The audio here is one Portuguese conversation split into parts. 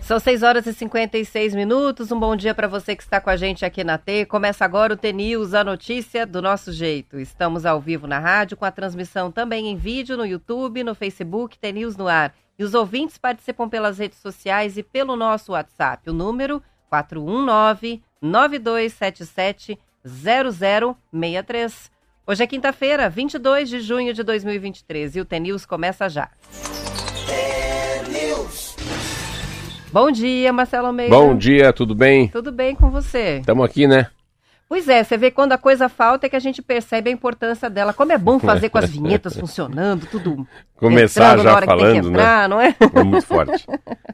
São 6 horas e 56 minutos. Um bom dia para você que está com a gente aqui na T. Começa agora o T-News, a notícia do nosso jeito. Estamos ao vivo na rádio, com a transmissão também em vídeo no YouTube, no Facebook, T-News no ar. E os ouvintes participam pelas redes sociais e pelo nosso WhatsApp. O número 419-9277-0063. Hoje é quinta-feira, 22 de junho de 2023 e o T-News começa já. Bom dia, Marcelo Almeida. Bom dia, tudo bem? Tudo bem com você? Estamos aqui, né? Pois é, você vê quando a coisa falta é que a gente percebe a importância dela. Como é bom fazer com as vinhetas funcionando, tudo. Começar já falando, entrar, né? Não é? É muito forte.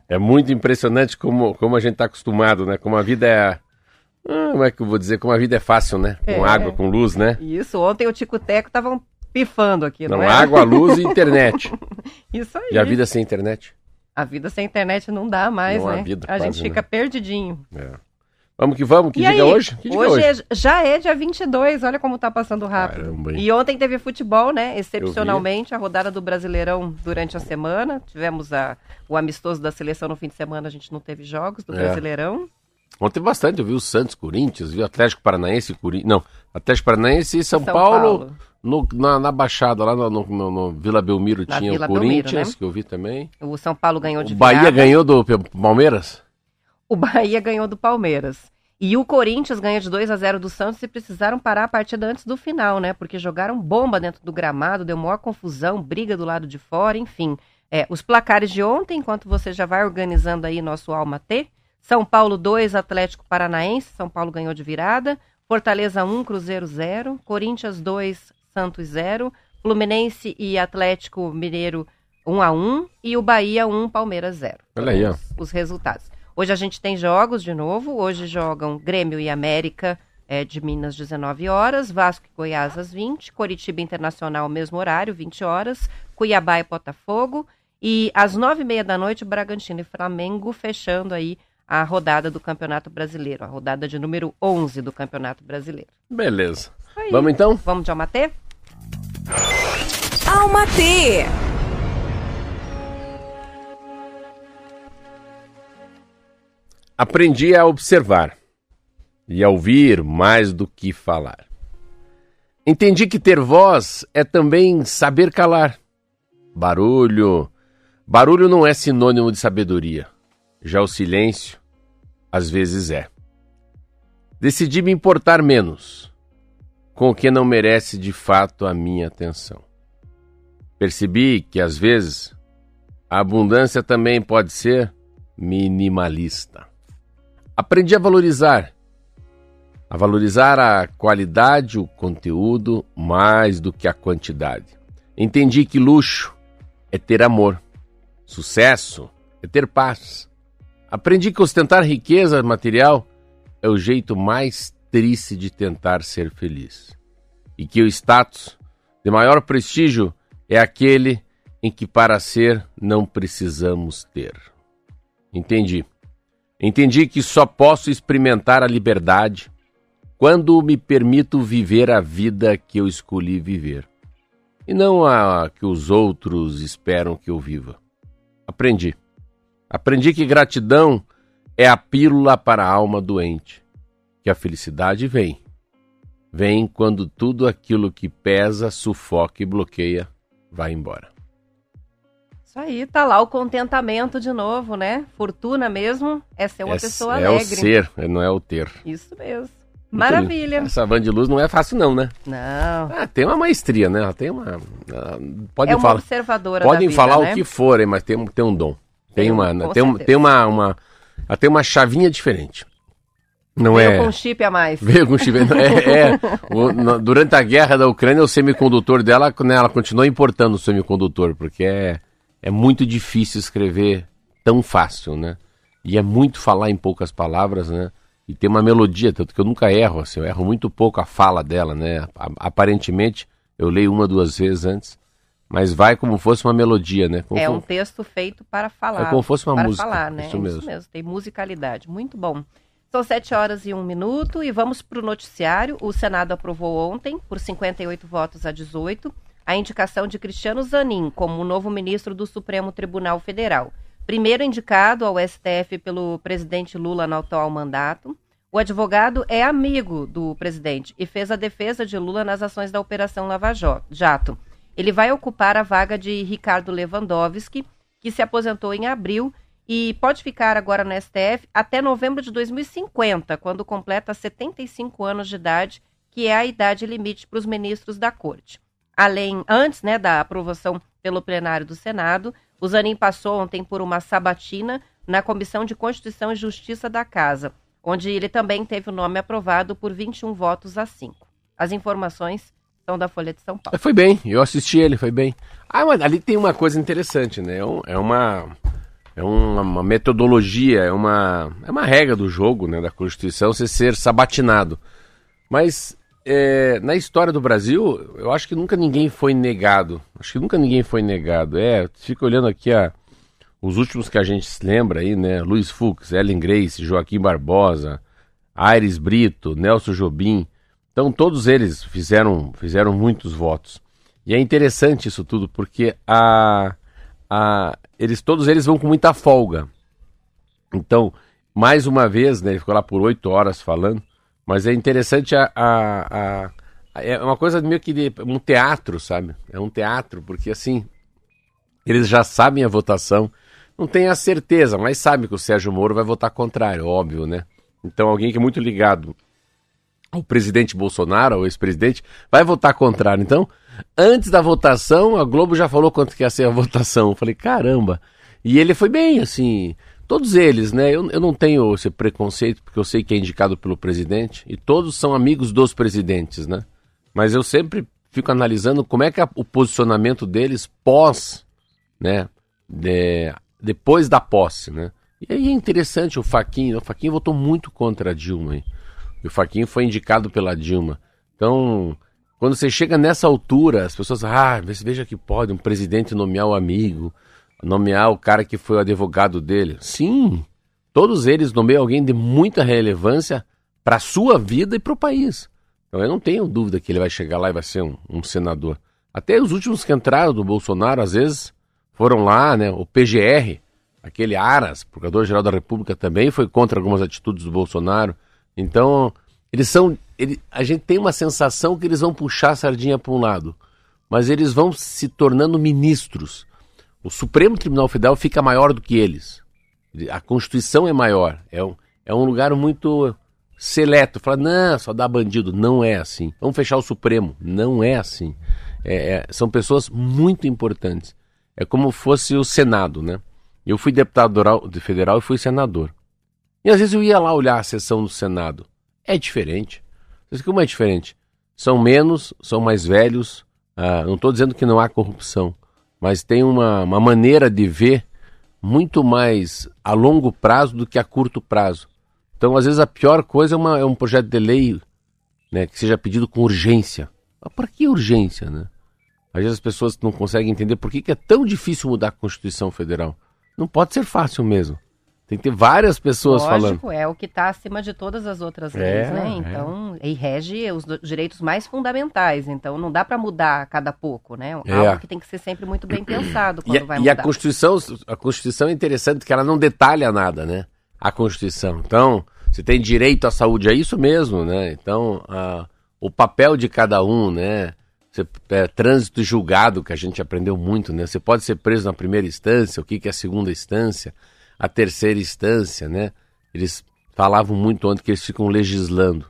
É muito impressionante como, como a gente está acostumado, né? Como a vida é. Ah, como é que eu vou dizer? Como a vida é fácil, né? Com É. água, com luz, né? Isso, ontem o Tico Teco estavam pifando aqui, não, Não, é? água, luz e internet. Isso aí. E a vida sem internet? A vida sem internet não dá mais, Não né? vida a quase, gente fica perdidinho. É. Vamos que vamos, que e diga aí? hoje? Que diga hoje? é- já é dia 22, olha como tá passando rápido. Caramba, e ontem teve futebol, né? Excepcionalmente, a rodada do Brasileirão durante a semana. Tivemos a, o amistoso da seleção no fim de semana, a gente não teve jogos do É. Brasileirão. Ontem bastante, eu vi o Santos, Corinthians, vi o Atlético Paranaense. Não, Atlético Paranaense e São, São Paulo, Paulo. no- na, na Baixada, lá no, no- no- Vila Belmiro Na tinha Vila o Corinthians, Belmiro, né? que eu vi também. O São Paulo ganhou de O Bahia virada. ganhou do Palmeiras? O Bahia ganhou do Palmeiras. E o Corinthians ganha de 2 a 0 do Santos e precisaram parar a partida antes do final, né? Porque jogaram bomba dentro do gramado, deu maior confusão, briga do lado de fora, enfim. É, os placares de ontem, enquanto você já vai organizando aí nosso Alma T. São Paulo 2, Atlético Paranaense. São Paulo ganhou de virada. Fortaleza 1, Cruzeiro 0. Corinthians 2, Santos 0. Fluminense e Atlético Mineiro 1 a 1 e o Bahia 1, Palmeiras 0. Olha aí, ó. Os, os resultados. Hoje a gente tem jogos de novo. Hoje jogam Grêmio e América é, de Minas, 19 horas. Vasco e Goiás, às 20. Coritiba Internacional, mesmo horário, 20 horas. Cuiabá e Botafogo. E às 9h30 da noite, Bragantino e Flamengo, fechando aí a rodada do Campeonato Brasileiro. A rodada de número 11 do Campeonato Brasileiro. Beleza. Aí. Vamos então? Vamos de Almatê? Alma T. Aprendi a observar e a ouvir mais do que falar. Entendi que ter voz é também saber calar. Barulho. Barulho não é sinônimo de sabedoria. Já o silêncio, às vezes é. Decidi me importar menos com o que não merece de fato a minha atenção. Percebi que, às vezes, a abundância também pode ser minimalista. Aprendi a valorizar. A valorizar a qualidade, o conteúdo, mais do que a quantidade. Entendi que luxo é ter amor. Sucesso é ter paz. Aprendi que ostentar riqueza material é o jeito mais triste de tentar ser feliz. E que o status de maior prestígio é aquele em que para ser não precisamos ter. Entendi. Entendi que só posso experimentar a liberdade quando me permito viver a vida que eu escolhi viver, e não a que os outros esperam que eu viva. Aprendi. Aprendi que gratidão é a pílula para a alma doente, que a felicidade vem. Vem quando tudo aquilo que pesa, sufoca e bloqueia vai embora. Isso aí, tá lá o contentamento de novo, né? Fortuna mesmo é ser uma é, pessoa é alegre. o ser, não é o ter. Isso mesmo. Muito Maravilha. lindo. Essa van de luz não é fácil não, né? Não. Ah, tem uma maestria, né? Ela tem uma... ela- Podem é uma falar, observadora podem da vida, falar né? o que forem, mas tem, tem um dom. Tem, uma, com tem, um- tem uma, uma, ela tem uma chavinha diferente. Não Veio é... com chip a mais. Veio com chip. É, é. O- na- durante a guerra da Ucrânia, o semicondutor dela, né, ela continuou importando o semicondutor, porque é, é muito difícil escrever tão fácil, né? E é muito falar em poucas palavras, né? E tem uma melodia, tanto que eu nunca erro, assim, eu erro muito pouco a fala dela, né? Aparentemente, eu leio uma, duas vezes antes, mas vai como fosse uma melodia, né? Como É um texto feito para falar. É como fosse uma para música, falar, né? isso É mesmo. Isso mesmo, tem musicalidade. Muito bom. São 7 horas e um minuto e vamos para o noticiário. O Senado aprovou ontem, por 58 votos a 18, a a indicação de Cristiano Zanin como novo ministro do Supremo Tribunal Federal. Primeiro indicado ao STF pelo presidente Lula no atual mandato, o advogado é amigo do presidente e fez a defesa de Lula nas ações da Operação Lava Jato. Ele vai ocupar a vaga de Ricardo Lewandowski, que se aposentou em abril e pode ficar agora no STF até novembro de 2050, quando completa 75 anos de idade, que é a idade limite para os ministros da corte. Além, antes né, da aprovação pelo plenário do Senado, o Zanin passou ontem por uma sabatina na Comissão de Constituição e Justiça da Casa onde ele também teve o nome aprovado por 21 votos a 5. As informações da Folha de São Paulo. Foi bem, eu assisti ele, foi bem. Ah, mas ali tem uma coisa interessante, né? É, é uma é uma metodologia, é uma, é uma regra do jogo, né, da Constituição, você ser sabatinado. Mas é, na história do Brasil, eu acho que nunca ninguém foi negado. Acho que nunca ninguém foi negado. É, fica olhando aqui a, os últimos que a gente se lembra aí, né? Luiz Fux, Ellen Grace, Joaquim Barbosa, Aires Brito, Nelson Jobim. Então todos eles fizeram, fizeram muitos votos. E é interessante isso tudo, porque a, a, eles, todos eles vão com muita folga. Então, mais uma vez, né, ele ficou lá por oito horas falando, mas é interessante a, a, a, é uma coisa meio que de, um teatro, sabe? É um teatro, porque assim, eles já sabem a votação, não tem a certeza, mas sabe que o Sérgio Moro vai votar contrário, óbvio, né? Então alguém que é muito ligado ao presidente Bolsonaro, ao ex-presidente, vai votar contrário. Então, antes da votação, a Globo já falou quanto que ia ser a votação. Eu falei, caramba. E ele foi bem, assim, todos eles, né? Eu, eu não tenho esse preconceito, porque eu sei que é indicado pelo presidente, e todos são amigos dos presidentes, né? Mas eu sempre fico analisando como é que é o posicionamento deles pós, né? De, depois da posse, né? E aí é interessante o Faquinho, o Faquinho votou muito contra a Dilma, hein? E o Faquinho foi indicado pela Dilma. Então, quando você chega nessa altura, as pessoas, ah, veja que pode um presidente nomear o amigo, nomear o cara que foi o advogado dele. Sim, todos eles nomeiam alguém de muita relevância para a sua vida e para o país. Então eu não tenho dúvida que ele vai chegar lá e vai ser um, um senador. Até os últimos que entraram do Bolsonaro, às vezes, foram lá, né? O PGR, aquele Aras, Procurador-Geral da República, também foi contra algumas atitudes do Bolsonaro. Então, eles são. Ele, a gente tem uma sensação que eles vão puxar a sardinha para um lado, mas eles vão se tornando ministros. O Supremo Tribunal Federal fica maior do que eles. A Constituição é maior. É um, é um lugar muito seleto. Fala, não, só dá bandido. Não é assim. Vamos fechar o Supremo. Não é assim. É, é, são pessoas muito importantes. É como fosse o Senado, né? Eu fui deputado federal e fui senador. E às vezes eu ia lá olhar a sessão do Senado. É diferente. Como é diferente? São menos, são mais velhos. Ah, não estou dizendo que não há corrupção, mas tem uma, uma maneira de ver muito mais a longo prazo do que a curto prazo. Então, às vezes, a pior coisa é, uma, é um projeto de lei né, que seja pedido com urgência. Mas por que urgência, né? Às vezes as pessoas não conseguem entender por que, que é tão difícil mudar a Constituição Federal. Não pode ser fácil mesmo. Tem que ter várias pessoas Lógico, falando. é o que está acima de todas as outras leis, É, né? é. Então, e rege os direitos mais fundamentais. Então, não dá para mudar a cada pouco, né? É. Algo que tem que ser sempre muito bem pensado E, quando a- vai e a mudar. Constituição, a Constituição é interessante que ela não detalha nada, né? A Constituição. Então, você tem direito à saúde, é isso mesmo, né? Então, a- o papel de cada um, né? Você, é, trânsito e julgado, que a gente aprendeu muito, né? Você pode ser preso na primeira instância, o que, que é a segunda instância, a terceira instância, né? Eles falavam muito ontem que eles ficam legislando.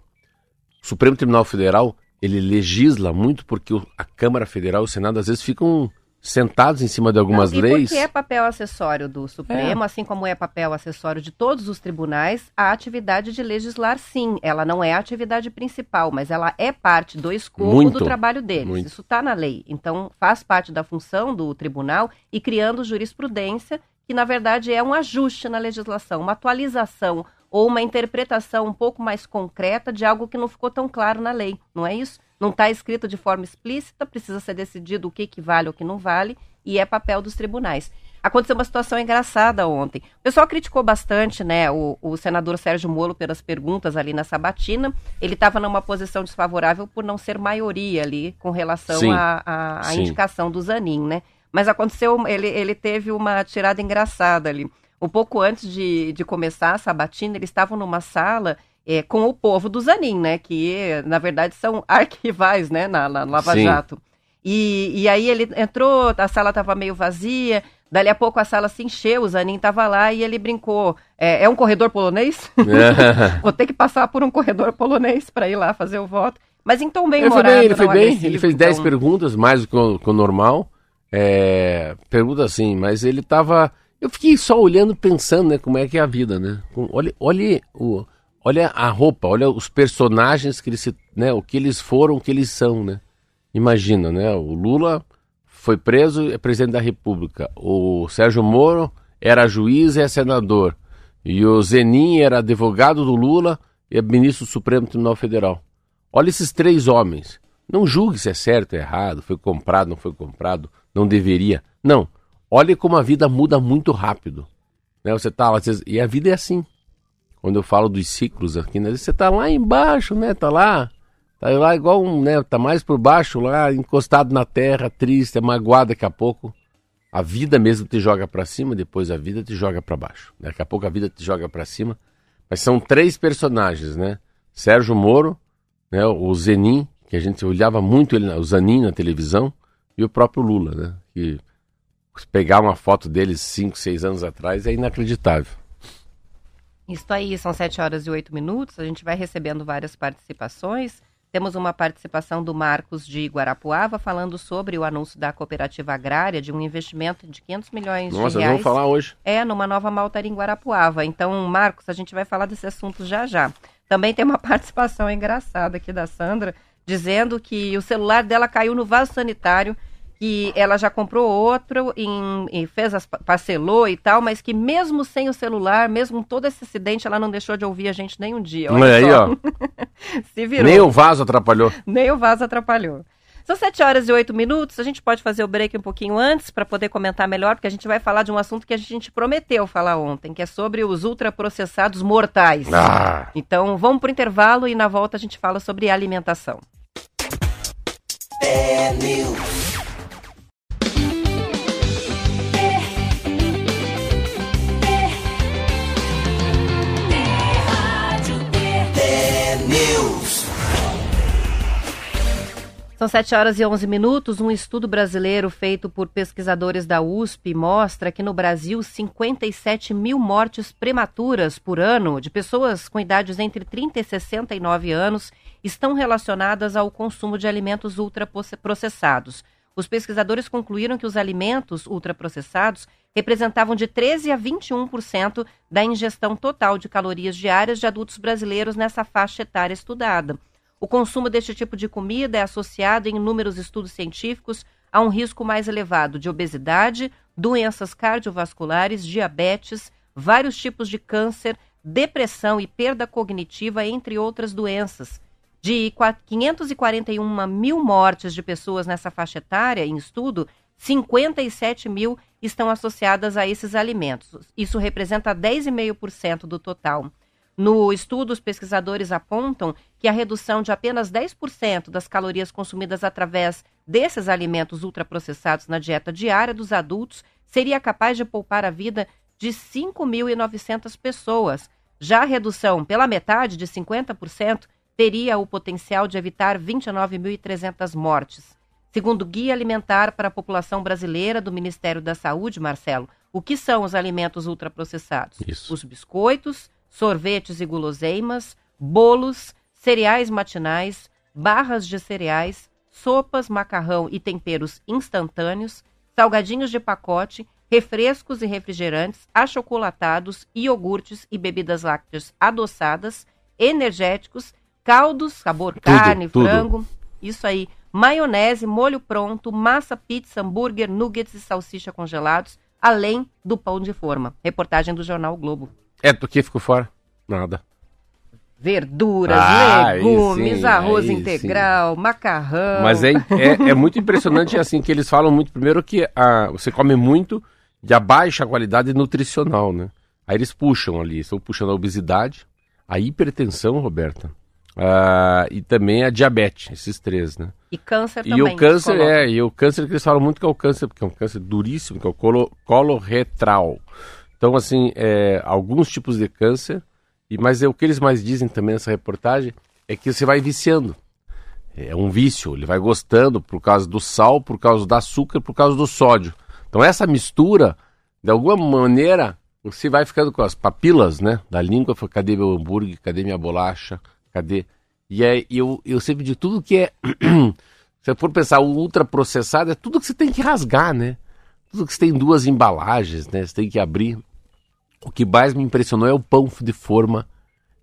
O Supremo Tribunal Federal, ele legisla muito porque a Câmara Federal e o Senado às vezes ficam sentados em cima de algumas Não, leis. porque é papel acessório do Supremo, assim como é papel acessório de todos os tribunais, a atividade de legislar, sim. Ela não é a atividade principal, mas ela é parte do escopo Muito, do trabalho deles. muito. Isso está na lei. Então, faz parte da função do tribunal e criando jurisprudência, que na verdade é um ajuste na legislação, uma atualização ou uma interpretação um pouco mais concreta de algo que não ficou tão claro na lei, não é isso? Não está escrito de forma explícita, precisa ser decidido o que, que vale ou o que não vale, e é papel dos tribunais. aconteceu uma situação engraçada ontem. O pessoal criticou bastante, né, o, o senador Sérgio Moro pelas perguntas ali na sabatina. Ele estava numa posição desfavorável por não ser maioria ali com relação à indicação do Zanin, né? Mas aconteceu, ele, ele teve uma tirada engraçada ali. Um pouco antes de, de começar a sabatina, eles estavam numa sala é, com o povo do Zanin, né? Que, na verdade, são arquivais, né? Na, na Lava Sim. Jato. E, e aí ele entrou, a sala estava meio vazia, dali a pouco a sala se encheu, o Zanin estava lá e ele brincou. É, é um corredor polonês? Vou ter que passar por um corredor polonês para ir lá fazer o voto. Mas tom bem ele foi bem, ele foi bem, ele fez 10 então... perguntas, mais do que o normal. É, pergunta assim, mas ele estava Eu fiquei só olhando, pensando, né, como é que é a vida, né? Olha, olha, o, olha a roupa, olha os personagens que eles, né, o que eles foram, o que eles são, né? Imagina, né? O Lula foi preso, é presidente da República. O Sérgio Moro era juiz e é senador. E o Zenin era advogado do Lula e é ministro do Supremo Tribunal Federal. Olha esses três homens. Não julgue se é certo ou errado, foi comprado, não foi comprado, não deveria. Não. Olha como a vida muda muito rápido. Né? Você tá lá, e a vida é assim. Quando eu falo dos ciclos aqui, né? você tá lá embaixo, né? Tá lá Tá lá igual um, né? Tá mais por baixo lá, encostado na terra, triste, magoado daqui a pouco. A vida mesmo te joga para cima, depois a vida te joga para baixo. Daqui a pouco a vida te joga para cima. Mas são três personagens, né? Sérgio Moro, né? O Zenin, que a gente olhava muito ele, o Zanin na televisão, e o próprio Lula, né? Que pegar uma foto deles cinco, seis anos atrás é inacreditável. Isso aí, são sete horas e oito minutos. A gente vai recebendo várias participações. Temos uma participação do Marcos de Guarapuava falando sobre o anúncio da cooperativa agrária de um investimento de 500 milhões Nossa, de reais. Nossa, vamos falar hoje. É, numa nova maltaria em Guarapuava. Então, Marcos, a gente vai falar desse assunto já já. Também tem uma participação engraçada aqui da Sandra, dizendo que o celular dela caiu no vaso sanitário que ela já comprou outro em, e fez as, parcelou e tal, mas que mesmo sem o celular, mesmo todo esse acidente, ela não deixou de ouvir a gente nem um dia. Olha aí, ó. Se virou. Nem o vaso atrapalhou. Nem o vaso atrapalhou. São 7 horas e 8 minutos. A gente pode fazer o break um pouquinho antes para poder comentar melhor, porque a gente vai falar de um assunto que a gente prometeu falar ontem, que é sobre os ultraprocessados mortais. Ah. Então, vamos para o intervalo e na volta a gente fala sobre alimentação. É São 7 horas e 11 minutos. Um estudo brasileiro feito por pesquisadores da USP mostra que no Brasil 57 mil mortes prematuras por ano de pessoas com idades entre 30 e 69 anos estão relacionadas ao consumo de alimentos ultraprocessados. Os pesquisadores concluíram que os alimentos ultraprocessados representavam de 13 a 21% da ingestão total de calorias diárias de adultos brasileiros nessa faixa etária estudada. O consumo deste tipo de comida é associado em inúmeros estudos científicos a um risco mais elevado de obesidade, doenças cardiovasculares, diabetes, vários tipos de câncer, depressão e perda cognitiva, entre outras doenças. De 541 mil mortes de pessoas nessa faixa etária em estudo, 57 mil estão associadas a esses alimentos. Isso representa 10,5% do total. No estudo, os pesquisadores apontam que a redução de apenas 10% das calorias consumidas através desses alimentos ultraprocessados na dieta diária dos adultos seria capaz de poupar a vida de 5.900 pessoas. Já a redução pela metade, de 50%, teria o potencial de evitar 29.300 mortes. Segundo o Guia Alimentar para a População Brasileira do Ministério da Saúde, Marcelo, o que são os alimentos ultraprocessados? Isso. Os biscoitos, sorvetes e guloseimas, bolos, cereais matinais, barras de cereais, sopas, macarrão e temperos instantâneos, salgadinhos de pacote, refrescos e refrigerantes, achocolatados, iogurtes e bebidas lácteas adoçadas, energéticos, caldos, sabor tudo, carne, tudo. frango, isso aí, maionese, molho pronto, massa, pizza, hambúrguer, nuggets e salsicha congelados, além do pão de forma. Reportagem do jornal o Globo. É, do que ficou fora? Nada. Verduras, ah, legumes, sim, arroz integral, sim. macarrão. Mas é, é, é, muito impressionante assim que eles falam muito primeiro que ah, você come muito de baixa qualidade nutricional, né? Aí eles puxam ali, estão puxando a obesidade, a hipertensão, Roberta, uh, e também a diabetes, esses três, né? E câncer e também. E o câncer, é, e o câncer que eles falam muito que é o câncer, porque é um câncer duríssimo, que é o colo, coloretral. Então, assim, é, alguns tipos de câncer, e mas é o que eles mais dizem também nessa reportagem, é que você vai viciando. É um vício, ele vai gostando por causa do sal, por causa do açúcar, por causa do sódio. Então essa mistura, de alguma maneira, você vai ficando com as papilas, né, da língua, cadê meu hambúrguer, cadê minha bolacha, cadê... E é, eu, eu sempre digo, tudo que é... se for pensar, o ultraprocessado é tudo que você tem que rasgar, né? Tudo que você tem duas embalagens, né? Você tem que abrir. O que mais me impressionou é o pão de forma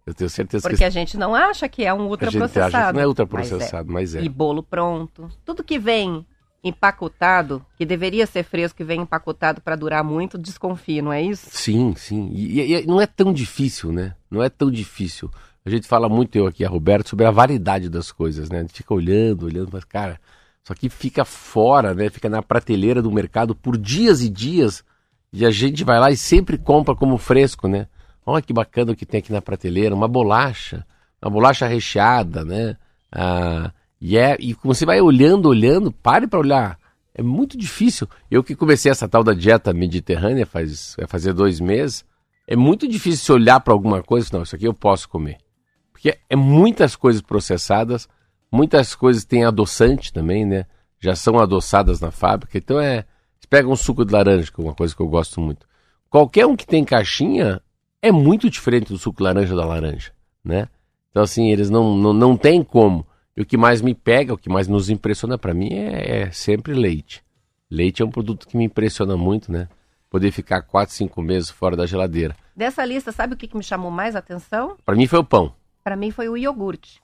eu tenho certeza Porque que... a gente não acha que é um ultraprocessado. A gente acha que não é ultraprocessado, mas é. mas é. E bolo pronto. Tudo que vem empacotado, que deveria ser fresco e vem empacotado para durar muito, desconfia, não é isso? Sim, sim. E, e, não é tão difícil, né? Não é tão difícil. A gente fala muito, eu aqui, a Roberto, sobre a variedade das coisas, né? A gente fica olhando, olhando, mas, cara, isso aqui fica fora, né? Fica na prateleira do mercado por dias e dias. E a gente vai lá e sempre compra como fresco, né? Olha que bacana o que tem aqui na prateleira, uma bolacha, uma bolacha recheada, né? Ah, e, é, e você vai olhando, olhando, pare para olhar. É muito difícil. Eu que comecei essa tal da dieta mediterrânea faz, vai fazer dois meses, é muito difícil se olhar para alguma coisa não, isso aqui eu posso comer. Porque é muitas coisas processadas, muitas coisas têm adoçante também, né? Já são adoçadas na fábrica, então é... Pega um suco de laranja, que é uma coisa que eu gosto muito. Qualquer um que tem caixinha, é muito diferente do suco laranja da laranja, né? Então, assim, eles não, não, não tem como. E o que mais me pega, o que mais nos impressiona para mim é, é, sempre leite. Leite é um produto que me impressiona muito, né? Poder ficar 4, 5 meses fora da geladeira. Dessa lista, sabe o que, que me chamou mais atenção? Para mim foi o pão. Para mim foi o iogurte.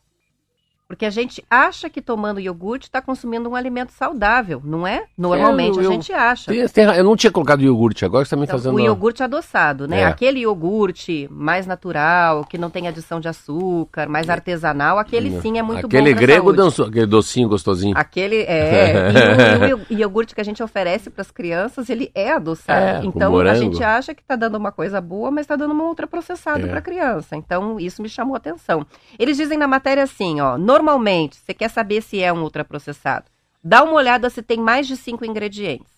Porque a gente acha que tomando iogurte está consumindo um alimento saudável, não é? Normalmente é, eu, a gente acha. Tem, tem, eu não tinha colocado iogurte, agora você está me então, fazendo... O iogurte adoçado, né? É. Aquele iogurte mais natural, que não tem adição de açúcar, mais artesanal, aquele sim é muito aquele bom grego danço, aquele docinho gostosinho. Aquele, é. e, o, e o iogurte que a gente oferece para as crianças, ele é adoçado. É, então a gente acha que está dando uma coisa boa, mas está dando uma outra processada é. para a criança. Então isso me chamou a atenção. Eles dizem na matéria assim, ó Normalmente, você quer saber se é um ultraprocessado. Dá uma olhada se tem mais de cinco ingredientes.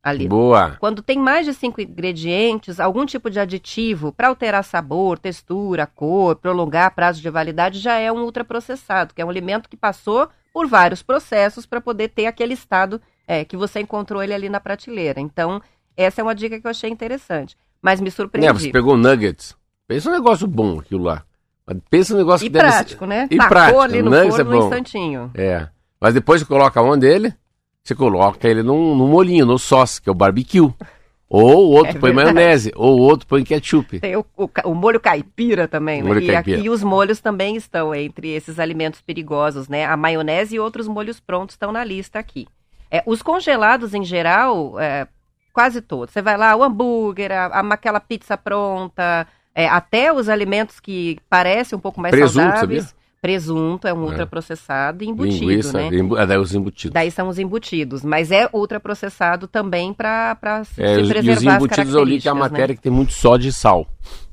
Ali. Boa. Quando tem mais de cinco ingredientes, algum tipo de aditivo para alterar sabor, textura, cor, prolongar prazo de validade, já é um ultraprocessado, que é um alimento que passou por vários processos para poder ter aquele estado é, que você encontrou ele ali na prateleira. Então, essa é uma dica que eu achei interessante. Mas me surpreendeu. É, você pegou nuggets. Pensa um negócio bom aquilo lá. Pensa no negócio e que prático, deve ser... né? E Tacou prático, ali no forno é bom. instantinho. É. Mas depois você coloca onde ele? Você coloca ele num, num molinho, no sauce, que é o barbecue. Ou o outro é põe verdade. maionese, ou o outro põe ketchup. Tem o, o, o molho caipira também, né? Molho e caipira. aqui os molhos também estão entre esses alimentos perigosos, né? A maionese e outros molhos prontos estão na lista aqui. É, os congelados, em geral, é, quase todos. Você vai lá, o hambúrguer, a, a, aquela pizza pronta, é, até os alimentos que parecem um pouco mais Presunto, saudáveis. Sabia? Presunto é um é. ultraprocessado e embutido, Linguiça, né? Embu é, daí os embutidos. Daí são os embutidos, mas é ultraprocessado também para se, é, se preservar E os embutidos eu li que é a né? matéria né? que tem muito sódio e sal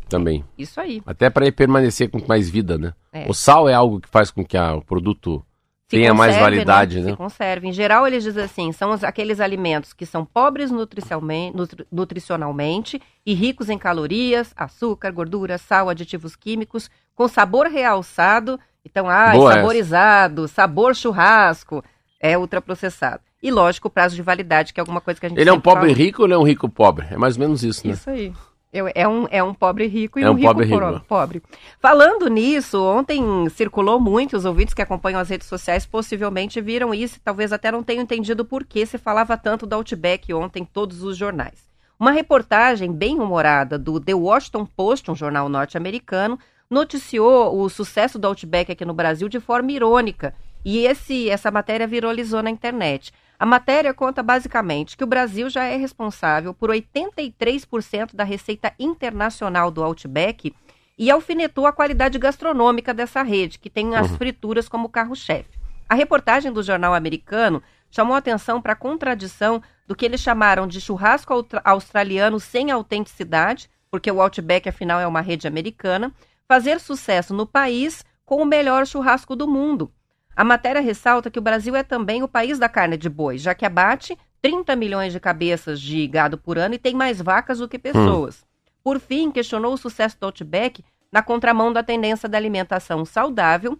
também. Isso aí. Até para permanecer com mais vida, né? É. O sal é algo que faz com que a, o produto tenha mais validade, né? né? Se conserve. Em geral, eles dizem assim, são aqueles alimentos que são pobres nutricionalmente, nutri, nutricionalmente e ricos em calorias, açúcar, gordura, sal, aditivos químicos, com sabor realçado. Então, ah, saborizado, essa. sabor churrasco, é ultraprocessado. E lógico, o prazo de validade, que é alguma coisa que a gente Ele é um pobre fala. rico ou ele é um rico pobre? É mais ou menos isso, né? Isso aí. É um, é um pobre rico e é um, um rico, pobre, rico. pobre. Falando nisso, ontem circulou muito, os ouvintes que acompanham as redes sociais possivelmente viram isso, talvez até não tenham entendido por que se falava tanto do Outback ontem em todos os jornais. Uma reportagem bem humorada do The Washington Post, um jornal norte-americano, noticiou o sucesso do Outback aqui no Brasil de forma irônica, e esse, essa matéria viralizou na internet. A matéria conta basicamente que o Brasil já é responsável por 83% da receita internacional do Outback e alfinetou a qualidade gastronômica dessa rede, que tem as uhum. frituras como carro-chefe. A reportagem do jornal americano chamou atenção para a contradição do que eles chamaram de churrasco australiano sem autenticidade, porque o Outback, afinal, é uma rede americana, fazer sucesso no país com o melhor churrasco do mundo. A matéria ressalta que o Brasil é também o país da carne de boi, já que abate 30 milhões de cabeças de gado por ano e tem mais vacas do que pessoas. Hum. Por fim, questionou o sucesso do Outback na contramão da tendência da alimentação saudável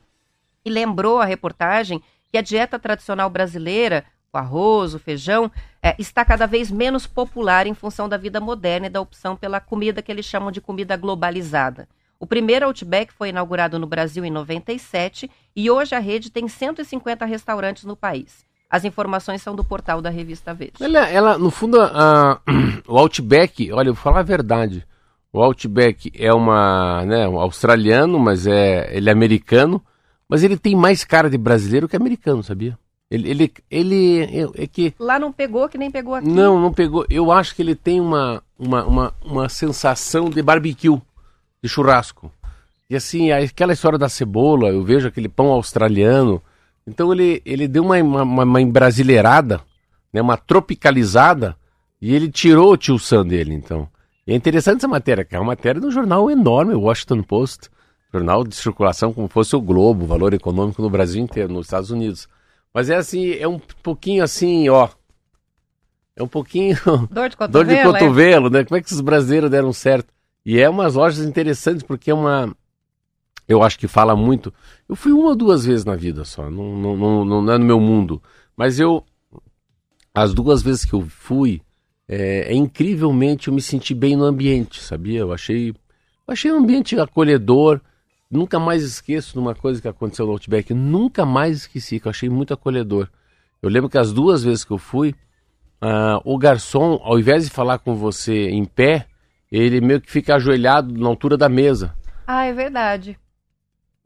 e lembrou a reportagem que a dieta tradicional brasileira, o arroz, o feijão, é, está cada vez menos popular em função da vida moderna e da opção pela comida que eles chamam de comida globalizada. O primeiro Outback foi inaugurado no Brasil em 97 e hoje a rede tem 150 restaurantes no país. As informações são do portal da revista Veja. Ela, ela no fundo, a, o Outback, olha, eu vou falar a verdade. O Outback é uma, né, um australiano, mas é, ele é americano, mas ele tem mais cara de brasileiro que americano, sabia? Ele, ele, ele é, é que lá não pegou que nem pegou aqui. Não, não pegou. Eu acho que ele tem uma, uma, uma, uma sensação de barbecue, de churrasco. E assim, aquela história da cebola, eu vejo aquele pão australiano. Então ele, ele deu uma, uma, uma embrasileirada, né, uma tropicalizada, e ele tirou o tio Sam dele, então. E é interessante essa matéria, que é uma matéria de um jornal enorme, o Washington Post, jornal de circulação como fosse o Globo, valor econômico no Brasil inteiro, nos Estados Unidos. Mas é assim, é um pouquinho assim, ó. É um pouquinho. Dor de cotovelo. Dor de cotovelo, é? né? Como é que os brasileiros deram certo? E é umas lojas interessantes, porque é uma. Eu acho que fala muito. Eu fui uma ou duas vezes na vida só, não, não, não, não é no meu mundo. Mas eu. As duas vezes que eu fui, é, é, incrivelmente eu me senti bem no ambiente, sabia? Eu achei, achei um ambiente acolhedor. Nunca mais esqueço de uma coisa que aconteceu no Outback, nunca mais esqueci, que eu achei muito acolhedor. Eu lembro que as duas vezes que eu fui, uh, o garçom, ao invés de falar com você em pé, ele meio que fica ajoelhado na altura da mesa. Ah, é verdade.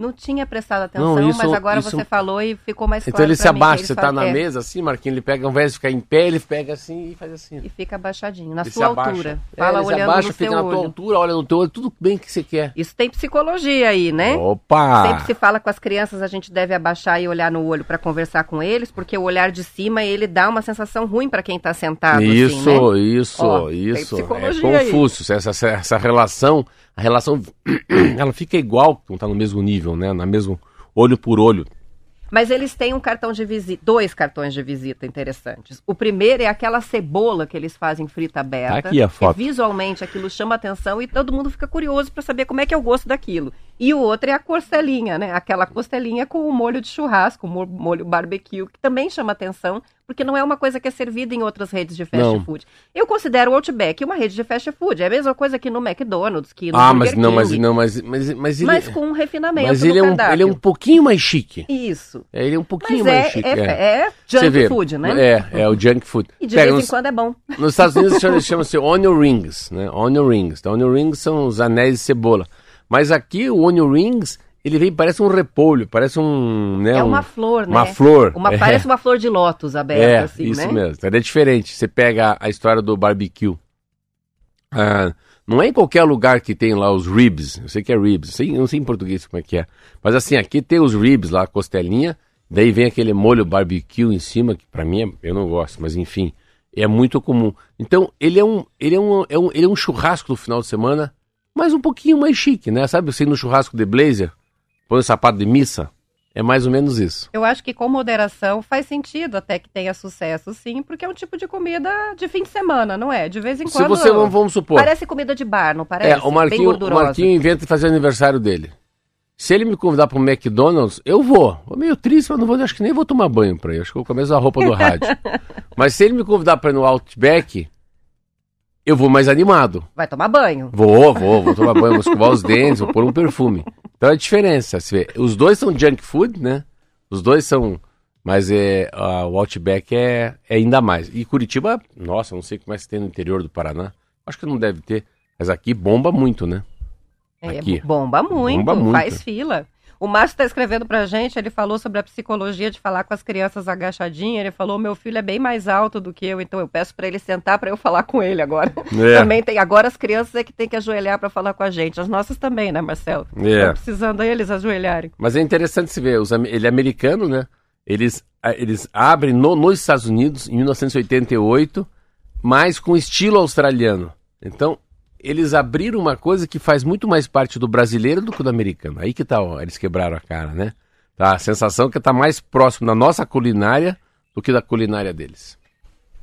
Não tinha prestado atenção, não, isso, mas agora isso... você falou e ficou mais então claro. Então ele se abaixa, você está na é. mesa assim, Marquinhos, ele pega, ao invés de ficar em pé, ele pega assim e faz assim. E fica abaixadinho, na ele sua altura. É, Fala olhando abaixa, no fica na tua altura, olha no teu olho, tudo bem que você quer. Isso tem psicologia aí, né? Opa! Sempre se fala com as crianças, a gente deve abaixar e olhar no olho para conversar com eles, porque o olhar de cima, ele dá uma sensação ruim para quem está sentado Isso, assim, né? isso, Ó, isso. É confuso, essa, essa relação, a relação, ela fica igual, não está no mesmo nível, né? Na mesmo olho por olho. Mas eles têm um cartão de visita, dois cartões de visita interessantes. O primeiro é aquela cebola que eles fazem frita aberta. Tá aqui a foto. visualmente aquilo chama atenção e todo mundo fica curioso para saber como é que é o gosto daquilo. E o outro é a costelinha, né? Aquela costelinha com o molho de churrasco, o molho barbecue, que também chama atenção, porque não é uma coisa que é servida em outras redes de fast não. food. Eu considero o Outback uma rede de fast food. É a mesma coisa que no McDonald's, que no Ah, mas não, mas não, mas mas mas ele Mas com um refinamento Mas ele é um ele é um pouquinho mais chique. Isso. É, ele é um pouquinho mas mais é, chique. É, é. é junk vê, food, né? É, é o junk food. E de vez em nos, quando é bom. Nos Estados Unidos chama-se onion rings, né? Onion rings. Então, onion rings são os anéis de cebola. Mas aqui o onion rings ele vem, parece um repolho, parece um. Né, é uma flor, né? Uma flor. Uma, é. Parece uma flor de lótus aberta, é, assim, isso né? mesmo. É diferente. Você pega a história do barbecue. Ah, não é em qualquer lugar que tem lá os ribs. Eu sei que é ribs. Sei, não sei em português como é que é. Mas assim, aqui tem os ribs lá, a costelinha. Daí vem aquele molho barbecue em cima, que para mim é, eu não gosto, mas enfim, é muito comum. Então, ele é um, ele é um, é um, ele é um churrasco no final de semana, mas um pouquinho mais chique, né? Sabe, você no churrasco de blazer, põe o sapato de missa. É mais ou menos isso. Eu acho que com moderação faz sentido até que tenha sucesso, sim, porque é um tipo de comida de fim de semana, não é? De vez em quando. Se você, vamos supor. Parece comida de bar, não parece? É, o Marquinho, o Marquinho inventa de fazer aniversário dele. Se ele me convidar para o McDonald's, eu vou. Vou meio triste, mas não vou, acho que nem vou tomar banho para ir. Acho que eu começo a roupa do rádio. mas se ele me convidar para ir no Outback, eu vou mais animado. Vai tomar banho. Vou, vou, vou tomar banho, vou escovar os dentes, vou pôr um perfume. Então é a diferença. Os dois são junk food, né? Os dois são. Mas é, uh, o Outback é, é ainda mais. E Curitiba, nossa, não sei como é que tem no interior do Paraná. Acho que não deve ter. Mas aqui bomba muito, né? É, aqui. bomba muito, bomba muito. faz fila. O Márcio está escrevendo para a gente, ele falou sobre a psicologia de falar com as crianças agachadinhas. Ele falou: meu filho é bem mais alto do que eu, então eu peço para ele sentar para eu falar com ele agora. É. Também tem. Agora as crianças é que tem que ajoelhar para falar com a gente. As nossas também, né, Marcelo? É. precisando eles ajoelharem. Mas é interessante se ver. Os, ele é americano, né? Eles, eles abrem no, nos Estados Unidos em 1988, mas com estilo australiano. Então, eles abriram uma coisa que faz muito mais parte do brasileiro do que do americano. Aí que tá, ó, eles quebraram a cara, né? Tá, a sensação que tá mais próximo da nossa culinária do que da culinária deles.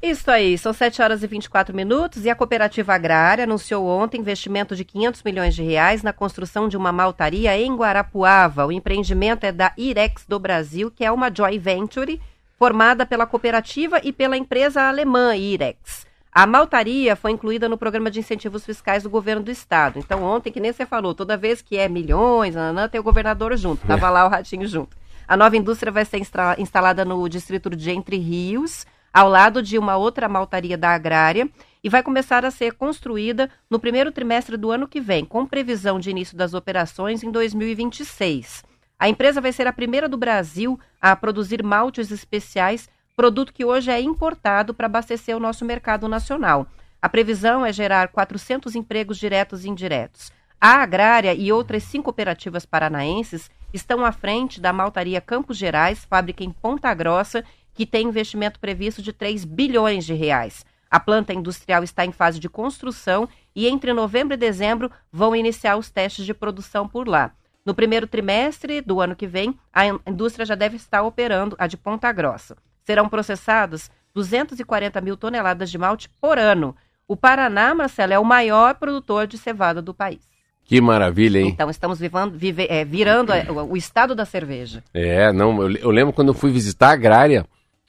Isso aí, são 7 horas e 24 minutos e a Cooperativa Agrária anunciou ontem investimento de 500 milhões de reais na construção de uma maltaria em Guarapuava. O empreendimento é da Irex do Brasil, que é uma joint venture formada pela cooperativa e pela empresa alemã Irex. A maltaria foi incluída no programa de incentivos fiscais do governo do estado. Então, ontem, que nem você falou, toda vez que é milhões, nanã, tem o governador junto. Tava lá o ratinho junto. A nova indústria vai ser instalada no distrito de Entre Rios, ao lado de uma outra maltaria da Agrária, e vai começar a ser construída no primeiro trimestre do ano que vem, com previsão de início das operações em 2026. A empresa vai ser a primeira do Brasil a produzir maltes especiais, produto que hoje é importado para abastecer o nosso mercado nacional. A previsão é gerar 400 empregos diretos e indiretos. A Agrária e outras cinco cooperativas paranaenses estão à frente da maltaria Campos Gerais, fábrica em Ponta Grossa, que tem investimento previsto de 3 bilhões de reais. A planta industrial está em fase de construção e entre novembro e dezembro vão iniciar os testes de produção por lá. No primeiro trimestre do ano que vem, a indústria já deve estar operando a de Ponta Grossa. Serão processados 240 mil toneladas de malte por ano. O Paraná, Marcelo, é o maior produtor de cevada do país. Que maravilha, hein? Então, estamos vivando, vive, é, virando é, o, o, estado da cerveja. É, não, eu, eu lembro quando eu fui visitar a Agrária,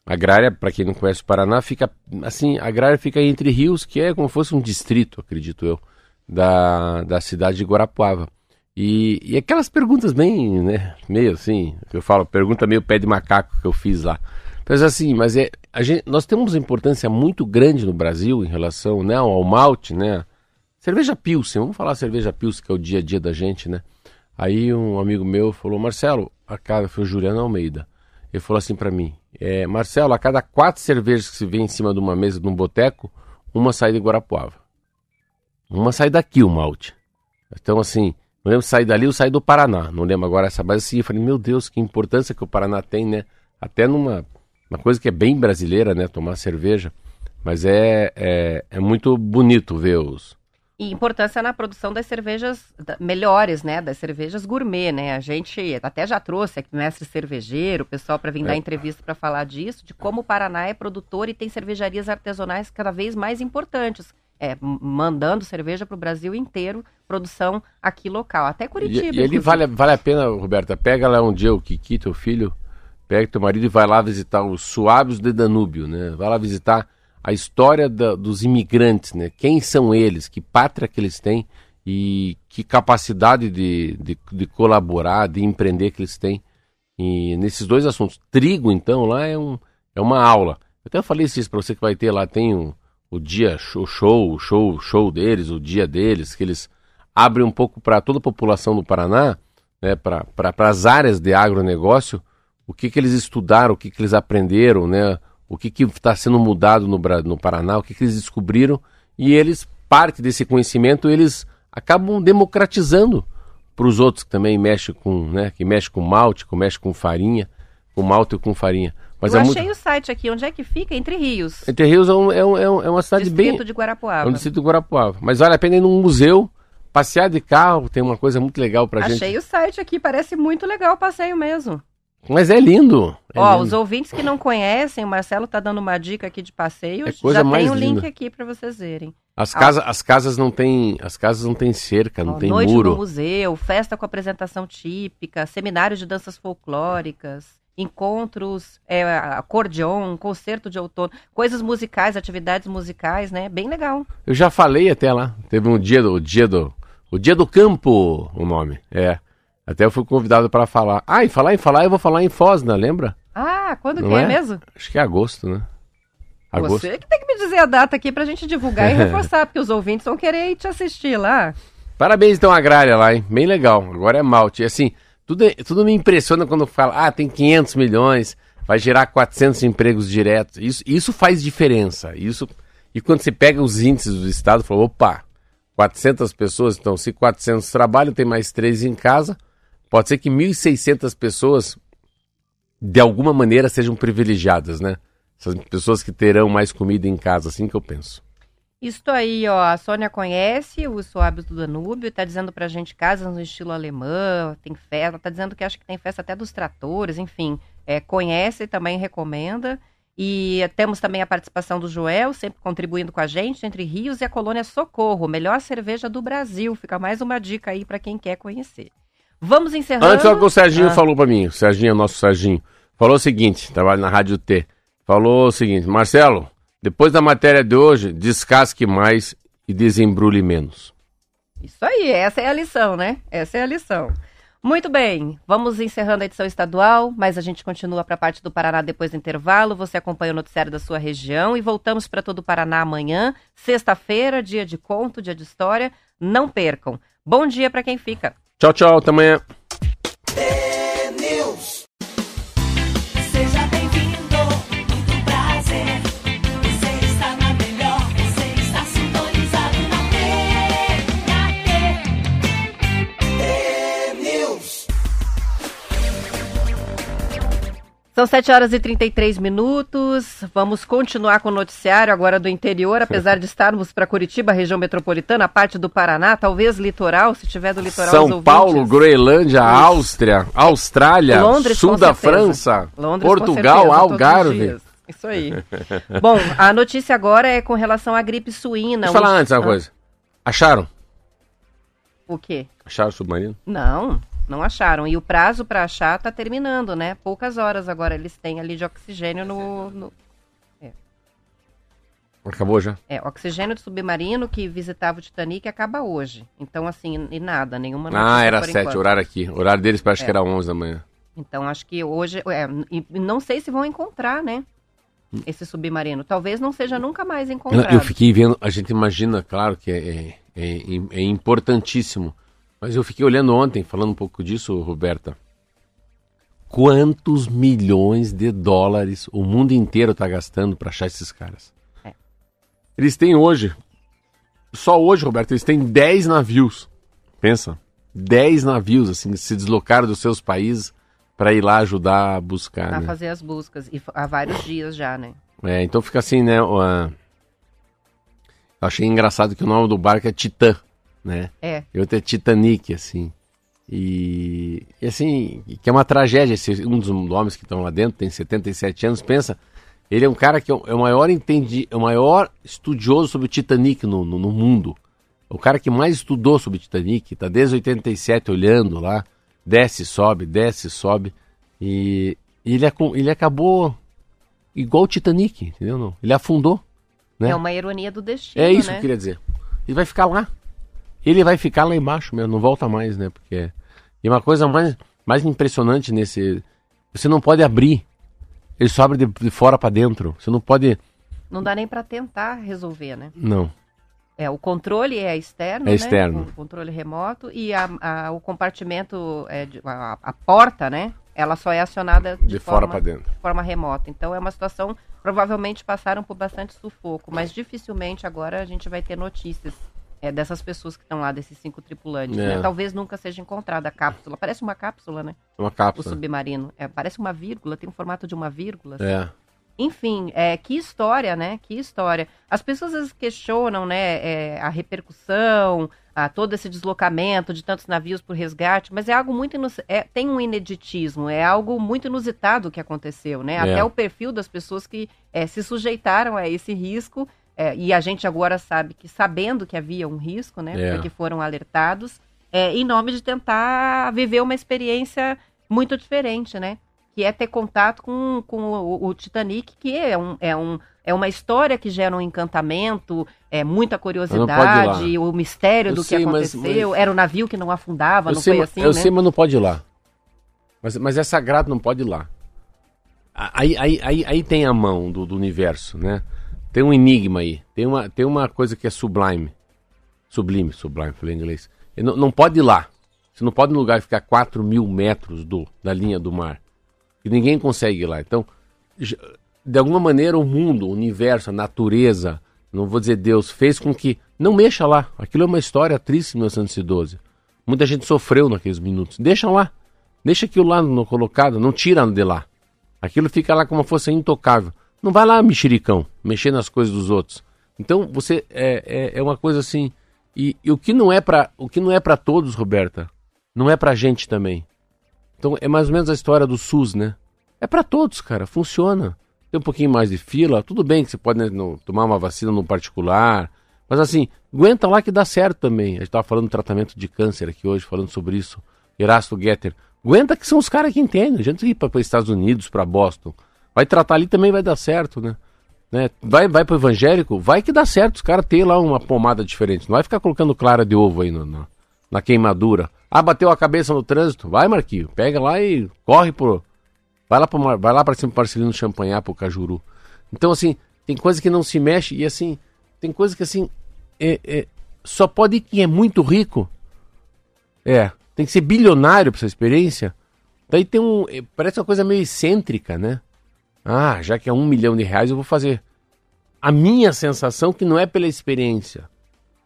Agrária, para quem não conhece o Paraná, fica assim, a Agrária fica entre rios, que é como se fosse um distrito, acredito eu, da, da cidade de Guarapuava. E, e aquelas perguntas bem, né, meio assim, eu falo, pergunta meio pé de macaco que eu fiz lá. Mas assim, mas é, gente, nós temos uma importância muito grande no Brasil em relação né, ao malte, né? Cerveja Pilsen, vamos falar cerveja Pilsen, que é o dia a dia da gente, né? Aí um amigo meu falou, Marcelo, a cara foi o Juliano Almeida. Ele falou assim para mim: é, Marcelo, a cada quatro cervejas que se vê em cima de uma mesa de um boteco, uma sai de Guarapuava. Uma sai daqui, o malte. Então, assim, não lembro se sai dali ou sai do Paraná. Não lembro agora essa base. Assim, eu falei, meu Deus, que importância que o Paraná tem, né? Até numa uma coisa que é bem brasileira, né? Tomar cerveja. Mas é, é, é muito bonito ver os, e importância na produção das cervejas melhores, né? Das cervejas gourmet, né? A gente até já trouxe aqui mestre cervejeiro, o pessoal para vir é. dar entrevista para falar disso, de como o Paraná é produtor e tem cervejarias artesanais cada vez mais importantes. É, mandando cerveja para o Brasil inteiro, produção aqui local, até Curitiba. E, e ele vale, vale a pena, Roberta, pega lá um dia o Kiki, teu filho, pega teu marido e vai lá visitar os Suábios de Danúbio, né? Vai lá visitar a história da, dos imigrantes, né? Quem são eles, que pátria que eles têm e que capacidade de, de, de colaborar, de empreender que eles têm. E nesses dois assuntos. Trigo, então, lá é, um, é uma aula. Eu até falei isso para você que vai ter lá, tem o, o dia, show, o show, show deles, o dia deles, que eles abrem um pouco para toda a população do Paraná, né, para pra, as áreas de agronegócio, o que, que eles estudaram, o que, que eles aprenderam, né, o que está sendo mudado no, no Paraná, o que, que eles descobriram, e eles, parte desse conhecimento, eles acabam democratizando para os outros que também mexem com, né, que mexe com malte, que mexe com farinha, com malte ou com farinha. Mas Eu é achei muito... o site aqui, onde é que fica? Entre Rios. Entre Rios é, um, é, um, é, é uma cidade distrito bem... Distrito de Guarapuava. É um distrito de Guarapuava. Mas vale a pena ir num museu, passear de carro, tem uma coisa muito legal para gente. Achei o site aqui, parece muito legal o passeio mesmo. Mas é lindo. É Ó, lindo. os ouvintes que não conhecem, o Marcelo tá dando uma dica aqui de passeio. É coisa já mais tem o um link aqui para vocês verem. As, casa, as casas não têm, as casas não têm cerca, não Ó, tem noite muro. no museu, festa com apresentação típica, seminários de danças folclóricas, encontros, é, acordeon, concerto de outono, coisas musicais, atividades musicais, né? Bem legal. Eu já falei até lá. Teve um dia do, o dia do, o dia do campo, o nome. É. Até eu fui convidado para falar. Ah, e falar em falar, eu vou falar em Fosna, lembra? Ah, quando Não que é? é mesmo? Acho que é agosto, né? Agosto. Você que tem que me dizer a data aqui pra gente divulgar e reforçar, porque os ouvintes vão querer ir te assistir lá. Parabéns então Agrária lá, hein? Bem legal. Agora é malte. E assim, tudo, tudo me impressiona quando fala, ah, tem 500 milhões, vai gerar 400 empregos diretos. Isso, isso faz diferença. Isso E quando você pega os índices do Estado, fala, opa, 400 pessoas, então se 400 trabalham, tem mais 3 em casa, Pode ser que 1.600 pessoas de alguma maneira sejam privilegiadas, né? Essas pessoas que terão mais comida em casa, assim que eu penso. Isso aí, ó, a Sônia conhece os suaves do Danúbio, tá dizendo pra gente casas no estilo alemão, tem festa, tá dizendo que acha que tem festa até dos tratores, enfim, é, conhece e também recomenda. E temos também a participação do Joel, sempre contribuindo com a gente, entre Rios e a Colônia Socorro, melhor cerveja do Brasil. Fica mais uma dica aí para quem quer conhecer. Vamos encerrando. Antes, o que o Serginho ah. falou para mim, o Serginho, nosso Serginho, falou o seguinte, trabalho na Rádio T, falou o seguinte, Marcelo, depois da matéria de hoje, descasque mais e desembrulhe menos. Isso aí, essa é a lição, né? Essa é a lição. Muito bem, vamos encerrando a edição estadual, mas a gente continua para a parte do Paraná depois do intervalo. Você acompanha o noticiário da sua região e voltamos para todo o Paraná amanhã, sexta-feira, dia de conto, dia de história. Não percam. Bom dia para quem fica. Tchau, tchau, até amanhã. São 7 horas e 33 minutos. Vamos continuar com o noticiário agora do interior, apesar de estarmos para Curitiba, região metropolitana, parte do Paraná, talvez litoral, se tiver do litoral. São Paulo, Groenlândia, Áustria, Austrália, Londres, sul da França, Londres, Portugal, certeza, Algarve. Isso aí. Bom, a notícia agora é com relação à gripe suína. Deixa eu falar antes uma coisa. Acharam? O quê? Acharam o submarino? Não não acharam. E o prazo para achar está terminando, né? Poucas horas agora eles têm ali de oxigênio no. no... É. Acabou já? É, oxigênio de submarino que visitava o Titanic acaba hoje. Então, assim, e nada, nenhuma Ah, era sete, horário aqui. O horário deles parece é. que era 11 da manhã. Então, acho que hoje. É, e não sei se vão encontrar, né? Esse submarino. Talvez não seja nunca mais encontrado. Eu fiquei vendo, a gente imagina, claro, que é, é, é, é importantíssimo mas eu fiquei olhando ontem, falando um pouco disso, Roberta. Quantos milhões de dólares o mundo inteiro está gastando para achar esses caras? É. Eles têm hoje, só hoje, Roberto, eles têm 10 navios. Pensa, 10 navios, assim, se deslocaram dos seus países para ir lá ajudar a buscar. A né? fazer as buscas, e há vários dias já, né? É, então fica assim, né? Uh, achei engraçado que o nome do barco é Titã né? É. E é Titanic, assim. E, e, assim, que é uma tragédia. Esse, um dos homens que estão lá dentro tem 77 anos, pensa, ele é um cara que é o, é o maior entendi, é o maior estudioso sobre o Titanic no, no, no, mundo. O cara que mais estudou sobre o Titanic, tá desde 87 olhando lá, desce, sobe, desce, sobe. E, e ele, ele acabou igual o Titanic, entendeu? Não? Ele afundou. Né? É uma ironia do destino. É isso né? que eu queria dizer. Ele vai ficar lá ele vai ficar lá embaixo mesmo, não volta mais, né? Porque e uma coisa mais, mais impressionante nesse, você não pode abrir, ele só abre de, de fora para dentro. Você não pode. Não dá nem para tentar resolver, né? Não. É, o controle é externo, é né? externo. O controle remoto e a, a, o compartimento, é, a, a, porta, né? Ela só é acionada de, de fora para dentro. De forma remota. Então é uma situação, provavelmente passaram por bastante sufoco, mas dificilmente agora a gente vai ter notícias é, dessas pessoas que estão lá, desses cinco tripulantes. É. Né? Talvez nunca seja encontrada a cápsula. Parece uma cápsula, né? Uma cápsula. O submarino. É, parece uma vírgula, tem um formato de uma vírgula. Assim. É. Enfim, é, que história, né? Que história. As pessoas questionam, né, é, a repercussão, a todo esse deslocamento de tantos navios por resgate, mas é algo muito é, tem um ineditismo, é algo muito inusitado que aconteceu, né? É. Até o perfil das pessoas que se sujeitaram a esse risco é, e a gente agora sabe que, sabendo que havia um risco, né? É. Porque foram alertados, é, em nome de tentar viver uma experiência muito diferente, né? Que é ter contato com, com o, o Titanic, que é, um, é, um, é uma história que gera um encantamento, é muita curiosidade, o mistério eu do sei, que aconteceu. Mas, mas... Era o um navio que não afundava, não sei, foi assim, Eu né? sei, mas não pode ir lá. Mas, mas é sagrado, não pode ir lá. Aí, aí, aí, aí tem a mão do, do universo, né? Tem um enigma aí. Tem uma, tem uma coisa que é sublime. Sublime, sublime, falei em inglês. Não, não, pode ir lá. Você não pode no lugar ficar 4 mil metros do, da linha do mar. E ninguém consegue ir lá. Então, de alguma maneira, o mundo, o universo, a natureza, não vou dizer Deus, fez com que não mexa lá. Aquilo é uma história triste em 1912. Muita gente sofreu naqueles minutos. Deixa lá. Deixa aquilo lá no colocado, não tira de lá. Aquilo fica lá como fosse intocável. Não vai lá, mexericão, mexer nas coisas dos outros. Então você é, é, é uma coisa assim. E, e, o que não é para o que não é para todos, Roberta, não é pra gente também. Então é mais ou menos a história do SUS, né? É para todos, cara, funciona. Tem um pouquinho mais de fila, tudo bem que você pode né, no, tomar uma vacina no particular, mas assim, aguenta lá que dá certo também. A gente estava falando do tratamento de câncer aqui hoje, falando sobre isso. Erasto Getter. Aguenta que são os caras que entendem. A gente ir para os Estados Unidos, para Boston. Vai tratar ali também vai dar certo, né? né? Vai, vai pro evangélico, vai que dá certo. Os caras têm lá uma pomada diferente. Não vai ficar colocando clara de ovo aí no, no, na queimadura. Ah, bateu a cabeça no trânsito. Vai, Marquinho. Pega lá e corre pro. Vai lá, pro, vai lá pra cima pro Marcelino Champanhar, pro Cajuru. Então, assim, tem coisa que não se mexe e assim, tem coisa que assim, é, é, só pode ir quem é muito rico. É, tem que ser bilionário para essa experiência. Daí tem um. É, parece uma coisa meio excêntrica, né? Ah, já que é um milhão de reais, eu vou fazer. A minha sensação que não é pela experiência.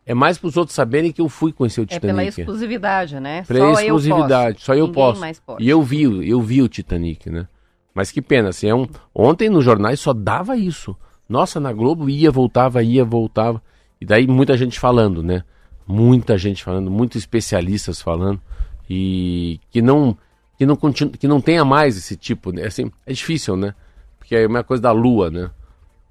É mais para os outros saberem que eu fui conhecer o Titanic. É pela exclusividade, né? Pela só exclusividade, eu só eu Ninguém posso. E eu vi, eu vi o Titanic, né? Mas que pena, assim, é um... ontem nos jornais só dava isso. Nossa, na Globo ia, voltava, ia, voltava. E daí muita gente falando, né? Muita gente falando, muitos especialistas falando e que não que não continu, que não tenha mais esse tipo, né? assim, é difícil, né? Porque é uma coisa da lua, né?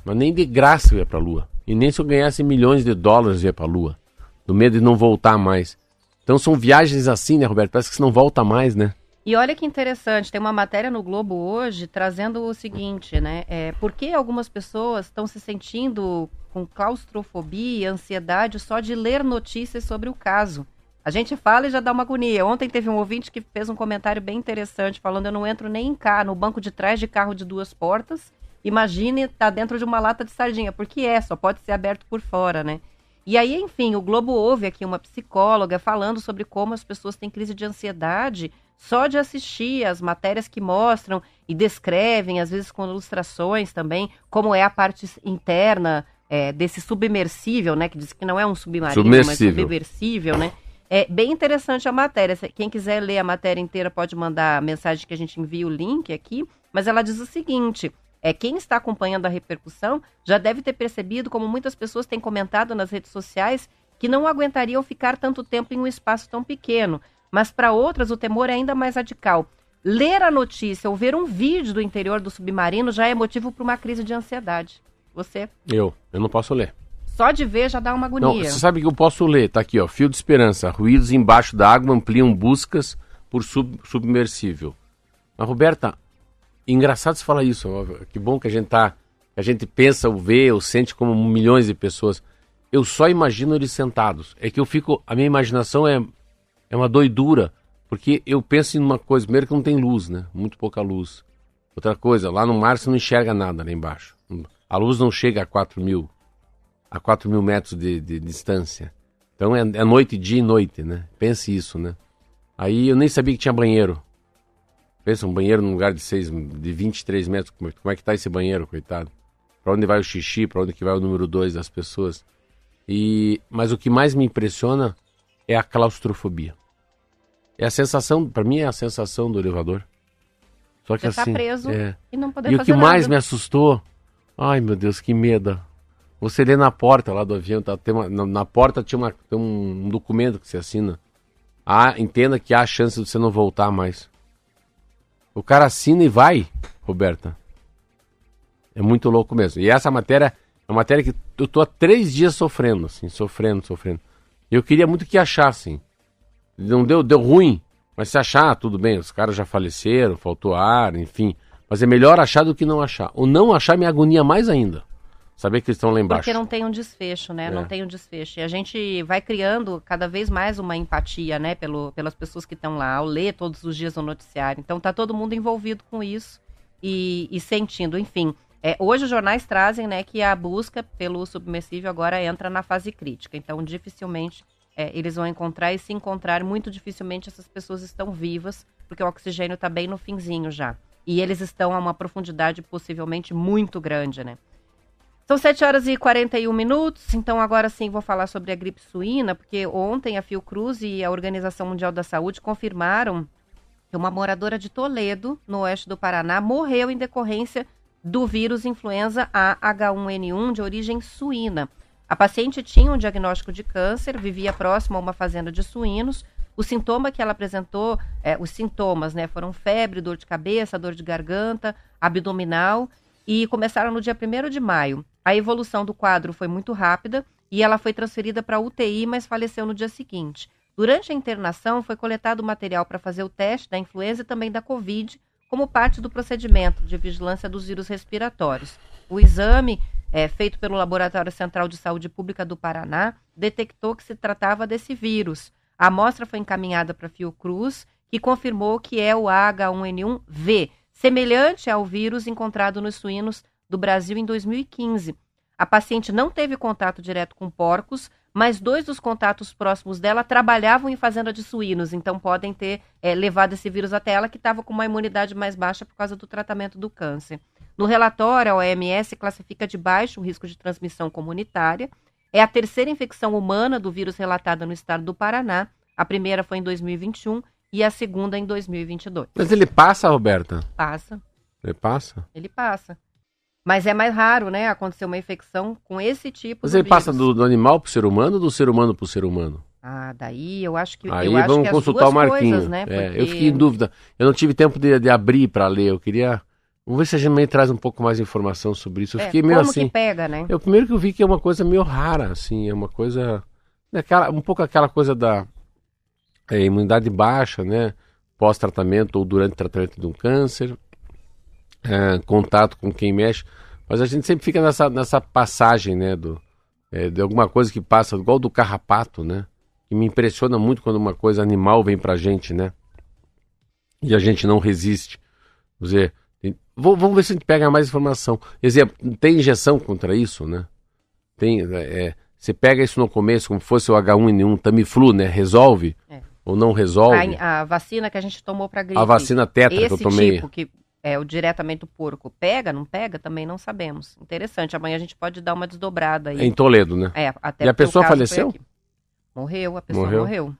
Mas nem de graça eu ia pra lua. E nem se eu ganhasse milhões de dólares eu ia pra lua. Do medo de não voltar mais. Então são viagens assim, né, Roberto? Parece que você não volta mais, né? E olha que interessante, tem uma matéria no Globo hoje trazendo o seguinte, né? É, por que algumas pessoas estão se sentindo com claustrofobia ansiedade só de ler notícias sobre o caso? A gente fala e já dá uma agonia. Ontem teve um ouvinte que fez um comentário bem interessante, falando: eu não entro nem em cá, no banco de trás de carro de duas portas. Imagine estar tá dentro de uma lata de sardinha, porque é, só pode ser aberto por fora, né? E aí, enfim, o Globo ouve aqui uma psicóloga falando sobre como as pessoas têm crise de ansiedade só de assistir as matérias que mostram e descrevem, às vezes com ilustrações também, como é a parte interna é, desse submersível, né? Que diz que não é um submarino, mas submersível, né? É bem interessante a matéria. Quem quiser ler a matéria inteira pode mandar a mensagem que a gente envia o link aqui. Mas ela diz o seguinte: é quem está acompanhando a repercussão já deve ter percebido como muitas pessoas têm comentado nas redes sociais que não aguentariam ficar tanto tempo em um espaço tão pequeno mas para outras o temor é ainda mais radical. Ler a notícia ou ver um vídeo do interior do submarino já é motivo para uma crise de ansiedade. Você? Eu, eu não posso ler. Só de ver já dá uma agonia. Não, você sabe que eu posso ler, tá aqui, ó. Fio de esperança. Ruídos embaixo da água ampliam buscas por sub submersível. Mas, Roberta, engraçado você falar isso. Que bom que a gente tá. A gente pensa, ou vê, ou sente como milhões de pessoas. Eu só imagino eles sentados. É que eu fico. A minha imaginação é é uma doidura, porque eu penso em uma coisa, primeiro que não tem luz, né? Muito pouca luz. Outra coisa, lá no mar você não enxerga nada lá embaixo. A luz não chega a 4 mil, a 4 mil metros de, de, distância. Então é, é noite, dia e noite, né? Pense isso, né? Aí eu nem sabia que tinha banheiro. Pensa, um banheiro num lugar de, seis, de 23 metros, como é, como é que tá esse banheiro, coitado? Para onde vai o xixi, para onde que vai o número 2 das pessoas. E Mas o que mais me impressiona é a claustrofobia. É a sensação, para mim é a sensação do elevador. Só que Você tá assim, tá preso é... e não poder E o que mais me assustou, ai meu Deus, que medo. Você lê na porta lá do avião, tá, uma, na, na, porta tinha uma, um, um, documento que você assina. Ah, entenda que há chance de você não voltar mais. O cara assina e vai, Roberta. É muito louco mesmo. E essa matéria é uma matéria que eu tô há três dias sofrendo, assim, sofrendo, sofrendo. Eu queria muito que achassem. Não deu, deu ruim. Mas se achar, tudo bem, os caras já faleceram, faltou ar, enfim. Mas é melhor achar do que não achar. O não achar me agonia mais ainda. Saber que eles estão lá embaixo. Porque não tem um desfecho, né? É. Não tem um desfecho. E a gente vai criando cada vez mais uma empatia, né? Pelo, pelas pessoas que estão lá, ao ler todos os dias o noticiário. Então tá todo mundo envolvido com isso e, e sentindo. Enfim, é, hoje os jornais trazem né, que a busca pelo submersível agora entra na fase crítica. Então dificilmente é, eles vão encontrar e se encontrar, muito dificilmente essas pessoas estão vivas, porque o oxigênio está bem no finzinho já. E eles estão a uma profundidade possivelmente muito grande, né? São 7 horas e 41 minutos, então agora sim vou falar sobre a gripe suína, porque ontem a Fiocruz e a Organização Mundial da Saúde confirmaram que uma moradora de Toledo, no oeste do Paraná, morreu em decorrência do vírus influenza A H1N1 de origem suína. A paciente tinha um diagnóstico de câncer, vivia próximo a uma fazenda de suínos. O sintoma que ela apresentou, é, os sintomas, né, foram febre, dor de cabeça, dor de garganta, abdominal e começaram no dia 1 de maio. A evolução do quadro foi muito rápida e ela foi transferida para UTI, mas faleceu no dia seguinte. Durante a internação, foi coletado material para fazer o teste da influenza e também da Covid, como parte do procedimento de vigilância dos vírus respiratórios. O exame, é, feito pelo Laboratório Central de Saúde Pública do Paraná, detectou que se tratava desse vírus. A amostra foi encaminhada para a Fiocruz, que confirmou que é o H1N1V, semelhante ao vírus encontrado nos suínos do Brasil em 2015. A paciente não teve contato direto com porcos, mas dois dos contatos próximos dela trabalhavam em fazenda de suínos, então podem ter é, levado esse vírus até ela, que estava com uma imunidade mais baixa por causa do tratamento do câncer. No relatório, a OMS classifica de baixo o risco de transmissão comunitária. É a terceira infecção humana do vírus relatada no estado do Paraná. A primeira foi em 2021 e a segunda em 2022. Mas ele passa, Roberta? Passa. Ele passa? Ele passa. Mas é mais raro, né, acontecer uma infecção com esse tipo Mas ele vírus. passa do, do animal para o ser humano ou do ser humano para o ser humano? Ah, daí eu acho que Aí eu acho vamos que as consultar duas o Marquinho. coisas, né? É, eu Porque- fiquei em dúvida. Eu não tive tempo de, de abrir para ler. Eu queria. Vamos ver se a gente também traz um pouco mais de informação sobre isso. Eu É, fiquei meio como assim. que pega, né? Eu primeiro que eu vi que é uma coisa meio rara, assim, é uma coisa. Daquela, um pouco aquela coisa da é, imunidade baixa, né? Pós-tratamento ou durante o tratamento de um câncer, é, contato com quem mexe. Mas a gente sempre fica nessa, nessa passagem, né? Do, é, de alguma coisa que passa, igual do carrapato, né? Que me impressiona muito quando uma coisa animal vem pra gente, né? E a gente não resiste. Quer dizer, vou- vamos ver se a gente pega mais informação. Exemplo, tem injeção contra isso, né? Tem, é, é, você pega isso no começo, como fosse o H1N1, Tamiflu, né? Resolve É. ou não resolve? A, a vacina que a gente tomou para gripe. A vacina tetra esse que eu tomei. tipo que é o diretamente do porco pega, não pega, também não sabemos. Interessante. Amanhã a gente pode dar uma desdobrada aí. É em Toledo, né? É, até E a pessoa faleceu? Morreu, a pessoa Morreu? morreu.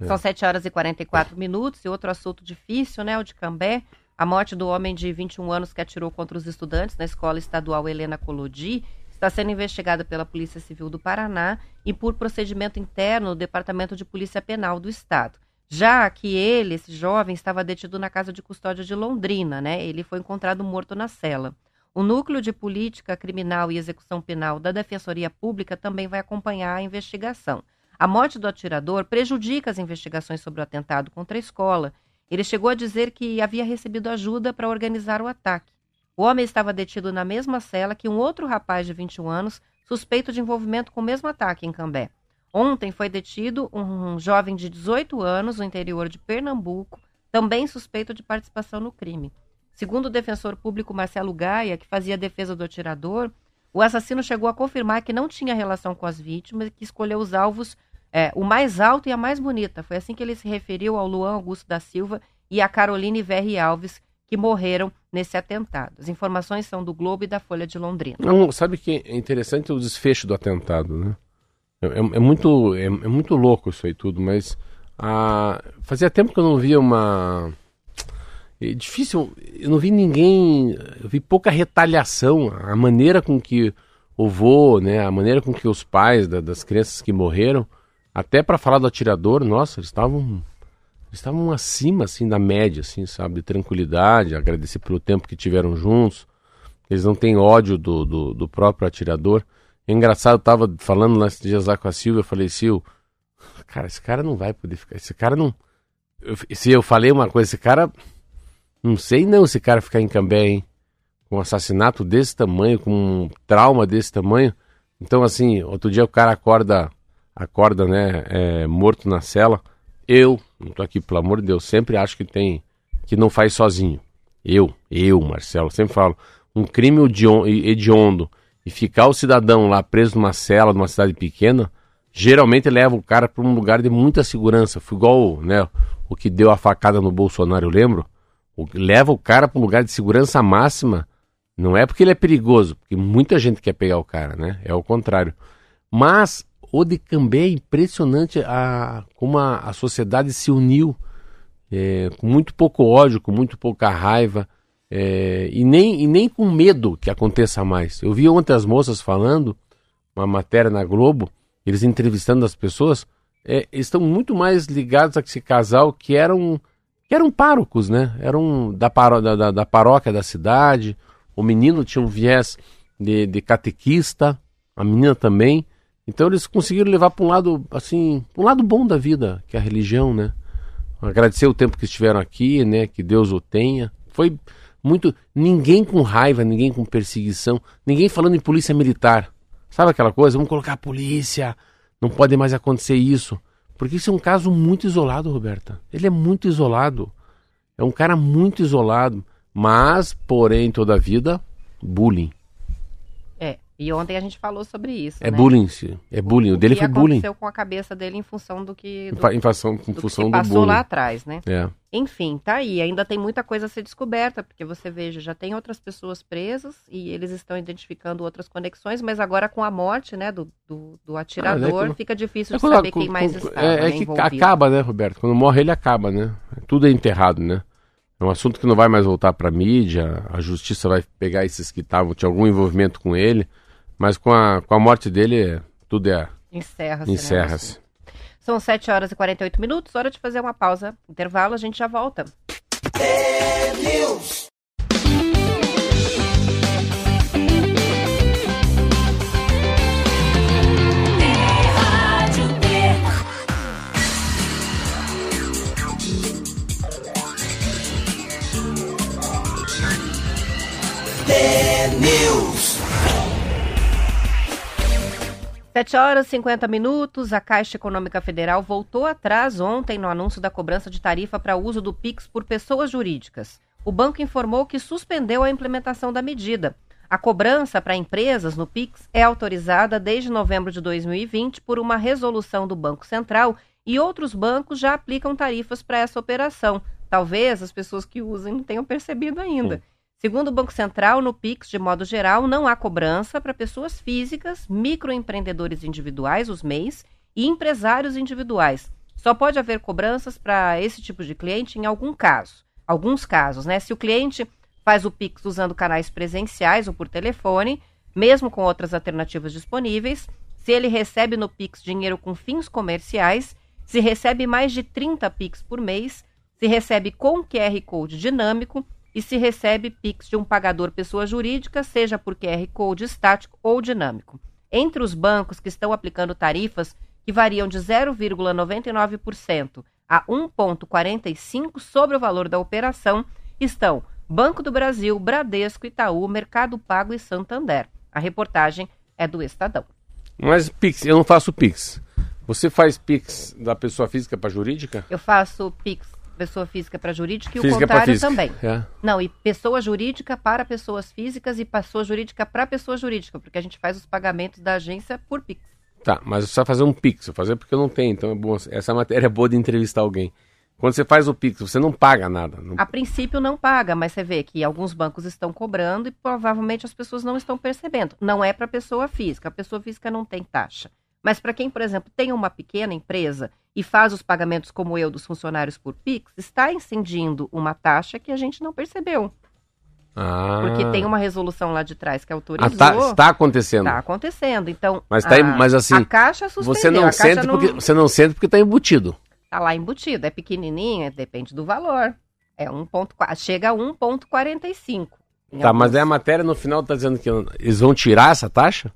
É. São 7 horas e 44 minutos. E outro assunto difícil, né? O de Cambé. A morte do homem de 21 anos que atirou contra os estudantes na escola estadual Helena Colodi está sendo investigada pela Polícia Civil do Paraná e por procedimento interno do Departamento de Polícia Penal do Estado. Já que ele, esse jovem, estava detido na casa de custódia de Londrina, né? Ele foi encontrado morto na cela. O Núcleo de Política Criminal e Execução Penal da Defensoria Pública também vai acompanhar a investigação. A morte do atirador prejudica as investigações sobre o atentado contra a escola. Ele chegou a dizer que havia recebido ajuda para organizar o ataque. O homem estava detido na mesma cela que um outro rapaz de 21 anos, suspeito de envolvimento com o mesmo ataque em Cambé. Ontem foi detido um jovem de 18 anos no interior de Pernambuco, também suspeito de participação no crime. Segundo o defensor público Marcelo Gaia, que fazia defesa do atirador, o assassino chegou a confirmar que não tinha relação com as vítimas e que escolheu os alvos é, o mais alto e a mais bonita. Foi assim que ele se referiu ao Luan Augusto da Silva e a Caroline Verri Alves, que morreram nesse atentado. As informações são do Globo e da Folha de Londrina. Não, sabe que é interessante o desfecho do atentado, né? É, é- é muito, é, é muito louco isso aí tudo, mas ah, fazia tempo que eu não via uma. É difícil, eu não vi ninguém. Eu vi pouca retaliação. A maneira com que o vô, né? A maneira com que os pais da- das crianças que morreram, até para falar do atirador, nossa, eles estavam. Estavam acima, assim, da média, assim, sabe? De tranquilidade, agradecer pelo tempo que tiveram juntos. Eles não têm ódio do, do, do próprio atirador. É engraçado, eu tava falando lá esses dias lá com a Silvia, eu falei, Sil, cara, esse cara não vai poder ficar. Esse cara não. Eu- se eu falei uma coisa, esse cara. Não sei não esse cara ficar em Cambé, hein? Com um assassinato desse tamanho, com um trauma desse tamanho. Então, assim, outro dia o cara acorda, acorda, né, é, morto na cela. Eu, não tô aqui, pelo amor de Deus, sempre acho que tem, que não faz sozinho. Eu, eu, Marcelo, sempre falo, um crime hedion- hediondo e ficar o cidadão lá preso numa cela, numa cidade pequena, geralmente leva o cara para um lugar de muita segurança. Foi igual, né, o que deu a facada no Bolsonaro, eu lembro. O, leva o cara para um lugar de segurança máxima. Não é porque ele é perigoso, porque muita gente quer pegar o cara, né? É o contrário. Mas o de Cambé é impressionante a, como a, a sociedade se uniu é, com muito pouco ódio, com muito pouca raiva é, e, nem, e nem com medo que aconteça mais. Eu vi ontem as moças falando, uma matéria na Globo, eles entrevistando as pessoas, é, estão muito mais ligados a esse casal que eram, que eram párocos, né? Eram da, paró da, da paróquia da cidade, o menino tinha um viés de, de catequista, a menina também. Então eles conseguiram levar para um lado assim, um lado bom da vida, que é a religião, né? Agradecer o tempo que estiveram aqui, né? Que Deus o tenha. Foi muito ninguém com raiva, ninguém com perseguição, ninguém falando em polícia militar. Sabe aquela coisa? Vamos colocar a polícia, não pode mais acontecer isso. Porque isso é um caso muito isolado, Roberta. Ele é muito isolado. É um cara muito isolado, mas, porém, toda a vida, bullying. E ontem a gente falou sobre isso. É né? bullying, sim. É bullying. O, o dele foi bullying. aconteceu com a cabeça dele em função do que. Do, em função, em do função que do passou bullying. lá atrás, né? É. Enfim, tá aí. Ainda tem muita coisa a ser descoberta, porque você veja, já tem outras pessoas presas e eles estão identificando outras conexões, mas agora com a morte, né, do, do, do atirador, Ah, é quando- fica difícil É de quando- saber quem mais está. é, é né, que envolvido. acaba, né, Roberto? Quando morre, ele acaba, né? Tudo é enterrado, né? É um assunto que não vai mais voltar para mídia. A justiça vai pegar esses que estavam, tinha algum envolvimento com ele. Mas com a, com a morte dele, tudo é. Encerra-se. né, Encerra-se. São 7 horas e 48 minutos, hora de fazer uma pausa. Intervalo, a gente já volta. Sete horas e 50 minutos, a Caixa Econômica Federal voltou atrás ontem no anúncio da cobrança de tarifa para uso do PIX por pessoas jurídicas. O banco informou que suspendeu a implementação da medida. A cobrança para empresas no PIX é autorizada desde novembro de 2020 por uma resolução do Banco Central e outros bancos já aplicam tarifas para essa operação. Talvez as pessoas que usem não tenham percebido ainda. Segundo o Banco Central, no PIX, de modo geral, não há cobrança para pessoas físicas, microempreendedores individuais, os MEIs, e empresários individuais. Só pode haver cobranças para esse tipo de cliente em algum caso. Alguns casos, né? Se o cliente faz o PIX usando canais presenciais ou por telefone, mesmo com outras alternativas disponíveis, se ele recebe no Pix dinheiro com fins comerciais, se recebe mais de 30 Pix por mês, se recebe com QR Code dinâmico e se recebe Pix de um pagador pessoa jurídica, seja por QR Code estático ou dinâmico. Entre os bancos que estão aplicando tarifas que variam de 0,99% a 1,45% sobre o valor da operação estão Banco do Brasil, Bradesco, Itaú, Mercado Pago e Santander. A reportagem é do Estadão. Mas Pix, eu não faço Pix. Você faz Pix da pessoa física para jurídica? Eu faço Pix pessoa física para jurídica e Física o contrário também. É. Não, e pessoa jurídica para pessoas físicas e pessoa jurídica para pessoa jurídica, porque a gente faz os pagamentos da agência por Pix. Tá, mas vai fazer um Pix, fazer porque eu não tenho, então é bom. Essa matéria é boa de entrevistar alguém. Quando você faz o Pix, você não paga nada. Não... A princípio não paga, mas você vê que alguns bancos estão cobrando e provavelmente as pessoas não estão percebendo. Não é para pessoa física, a pessoa física não tem taxa. Mas para quem, por exemplo, tem uma pequena empresa e faz os pagamentos como eu dos funcionários por Pix, está incidindo uma taxa que a gente não percebeu. Ah. Porque tem uma resolução lá de trás que Ah, autorizou. tá, está acontecendo. Tá acontecendo. Então, Mas tá a, mas assim, a caixa suspendeu. Você não sente porque você não sente porque tá embutido. Tá lá embutido. É pequenininha, depende do valor. É 1.4, chega a 1.45. em Tá, mas aí a matéria no final tá dizendo que eles vão tirar essa taxa?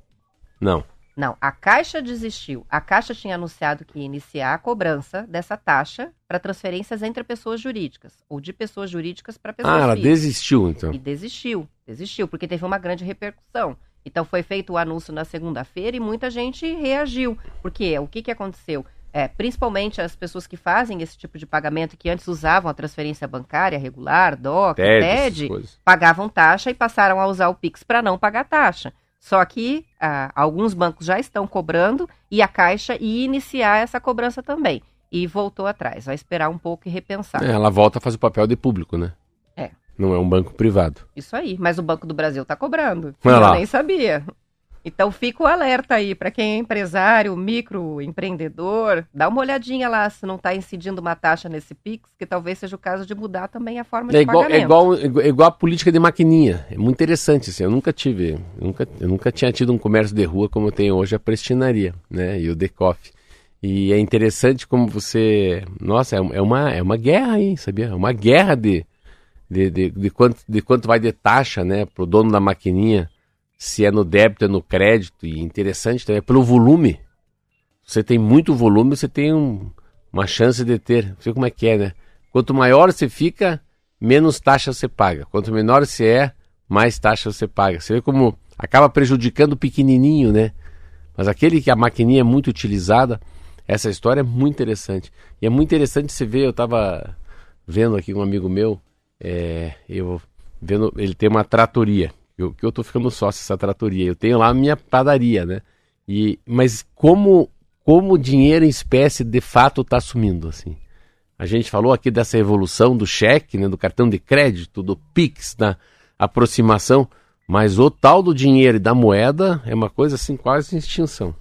Não. Não, a Caixa desistiu. A Caixa tinha anunciado que ia iniciar a cobrança dessa taxa para transferências entre pessoas jurídicas ou de pessoas jurídicas para pessoas Ah, ela físicas. desistiu então. E desistiu, desistiu, porque teve uma grande repercussão. Então foi feito o anúncio na segunda-feira e muita gente reagiu. Porque o que, que aconteceu? É, principalmente as pessoas que fazem esse tipo de pagamento, que antes usavam a transferência bancária regular, DOC, TED, TED, pagavam taxa e passaram a usar o Pix para não pagar taxa. Só que ah, alguns bancos já estão cobrando e a Caixa ia iniciar essa cobrança também. E voltou atrás. Vai esperar um pouco e repensar. É, ela volta a fazer o papel de público, né? É. Não é um banco privado. Isso aí. Mas o Banco do Brasil está cobrando. Olha Eu lá. nem sabia. Então fica o alerta aí para quem é empresário, microempreendedor, dá uma olhadinha lá se não está incidindo uma taxa nesse Pix, que talvez seja o caso de mudar também a forma É de igual, é, pagamento. igual, é igual a política de maquininha. É muito interessante. Assim, eu nunca tive, eu nunca, eu nunca tinha tido um comércio de rua como eu tenho hoje a prestinaria, né? E o Decoff. E é interessante como você. Nossa, é, é uma, é uma guerra aí, sabia? É uma guerra de, de, de, de quanto, de quanto vai de taxa, né? Pro dono da maquininha, se é no débito, é no crédito. E interessante também, é pelo volume. Você tem muito volume, você tem um- uma chance de ter. Sei como é que é, né? Quanto maior você fica, menos taxa você paga. Quanto menor você é, mais taxa você paga. Você vê como acaba prejudicando o pequenininho, né? Mas aquele que a maquininha é muito utilizada, essa história é muito interessante. E é muito interessante você ver, eu estava vendo aqui um amigo meu, é, eu vendo, ele tem uma tratoria, eu, que eu tô ficando sócio dessa tratoria. Eu tenho lá a minha padaria, né? E, mas como, como o dinheiro em espécie de fato está sumindo, assim. A gente falou aqui dessa evolução do cheque, né, do cartão de crédito, do Pix, da aproximação, mas o tal do dinheiro e da moeda é uma coisa assim quase em extinção.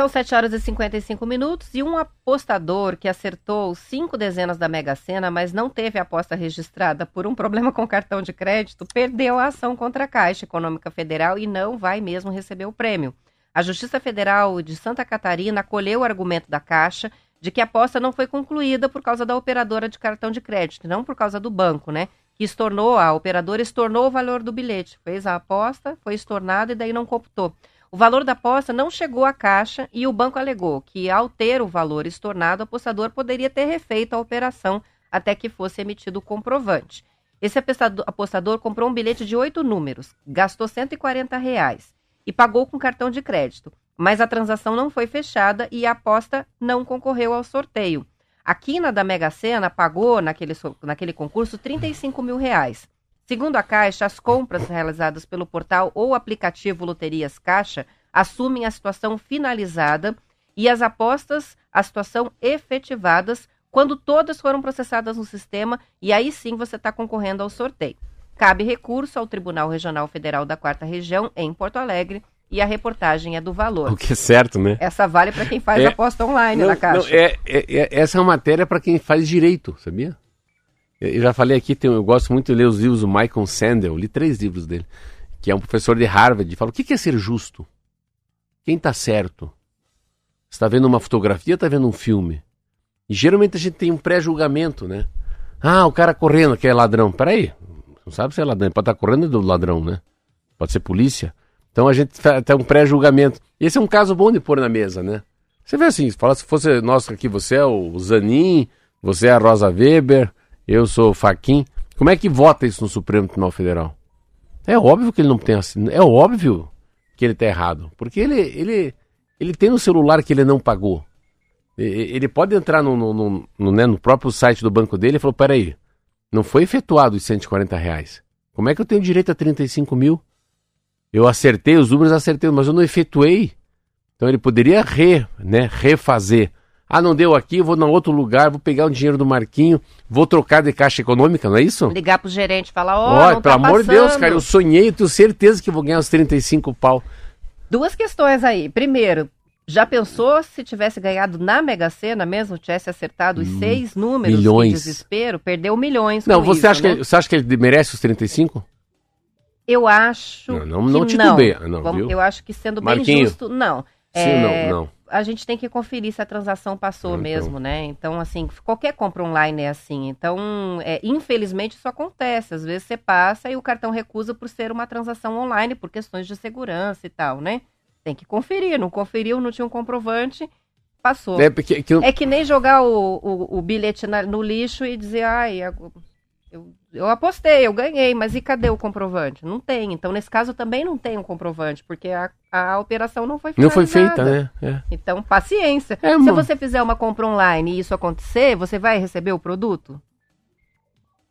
São 7 horas e 55 minutos e um apostador que acertou cinco dezenas da Mega Sena, mas não teve a aposta registrada por um problema com cartão de crédito, perdeu a ação contra a Caixa Econômica Federal e não vai mesmo receber o prêmio. A Justiça Federal de Santa Catarina acolheu o argumento da Caixa de que a aposta não foi concluída por causa da operadora de cartão de crédito, não por causa do banco, né? Que estornou, a operadora estornou o valor do bilhete. Fez a aposta, foi estornado e daí não computou. O valor da aposta não chegou à caixa e o banco alegou que, ao ter o valor estornado, o apostador poderia ter refeito a operação até que fosse emitido o comprovante. Esse apostador, comprou um bilhete de oito números, gastou 140 reais e pagou com cartão de crédito, mas a transação não foi fechada e a aposta não concorreu ao sorteio. A quina da Mega Sena pagou naquele, naquele concurso 35 mil reais. Segundo a Caixa, as compras realizadas pelo portal ou aplicativo Loterias Caixa assumem a situação finalizada e as apostas, a situação efetivadas, quando todas foram processadas no sistema e aí sim você está concorrendo ao sorteio. Cabe recurso ao Tribunal Regional Federal da Quarta Região, em Porto Alegre, e a reportagem é do valor. O que é certo, né? Essa vale para quem faz É. aposta online Não, na Caixa. não, é, é- é- essa é uma matéria para quem faz direito, sabia? Eu, já falei aqui, eu gosto muito de ler os livros do Michael Sandel, li três livros dele, que é um professor de Harvard, e fala, o que é ser justo? Quem está certo? Está vendo uma fotografia está vendo um filme? E geralmente a gente tem um pré-julgamento, né? Ah, o cara correndo, que é ladrão. Peraí, não sabe se é ladrão, pode estar correndo do ladrão, né? Pode ser polícia. Então a gente tem um pré-julgamento. Esse é um caso bom de pôr na mesa, né? Você vê assim, fala se fosse nós aqui, você é o Zanin, você é a Rosa Weber, eu sou Faquin. Como é que vota isso no Supremo Tribunal Federal? É óbvio que ele não tem é óbvio que ele está errado, porque ele, ele, ele tem no celular que ele não pagou. Ele pode entrar no, no, no- no, né, no próprio site do banco dele e falar, peraí, não foi efetuado os 140 reais. Como é que eu tenho direito a 35 mil? Eu acertei os números, acertei, mas eu não efetuei. Então ele poderia re, né, refazer. Ah, não deu aqui, vou em outro lugar, vou pegar o dinheiro do Marquinho, vou trocar de caixa econômica, não é isso? Ligar pro gerente e falar, ó, Olha, não pelo tá amor de Deus, cara, eu sonhei, eu tenho certeza que vou ganhar os 35 pau. Duas questões aí. Primeiro, já pensou se tivesse ganhado na Mega Sena mesmo, tivesse acertado os seis números Hum, milhões. desespero, perdeu milhões Não, você, isso, acha né? que, você acha que ele merece os 35? Eu acho Não, não- que não não, Vamos-? Eu acho que sendo bem Marquinho. justo, não. Sim, É, não, não. A gente tem que conferir se a transação passou Então. mesmo, né? Então, assim, qualquer compra online é assim. Então, é, infelizmente, isso acontece. Às vezes você passa e o cartão recusa por ser uma transação online, por questões de segurança e tal, né? Tem que conferir. Não conferiu, não tinha um comprovante, passou. É, porque, que É que nem jogar o, o, o bilhete na- no lixo e dizer, ai, eu, eu, apostei, eu ganhei, mas e cadê o comprovante? Não tem. Então, nesse caso, também não tem um comprovante, porque a, a operação não foi não foi finalizada. feita, né? É. Então, paciência. É, Se você fizer uma compra online e isso acontecer, você vai receber o produto?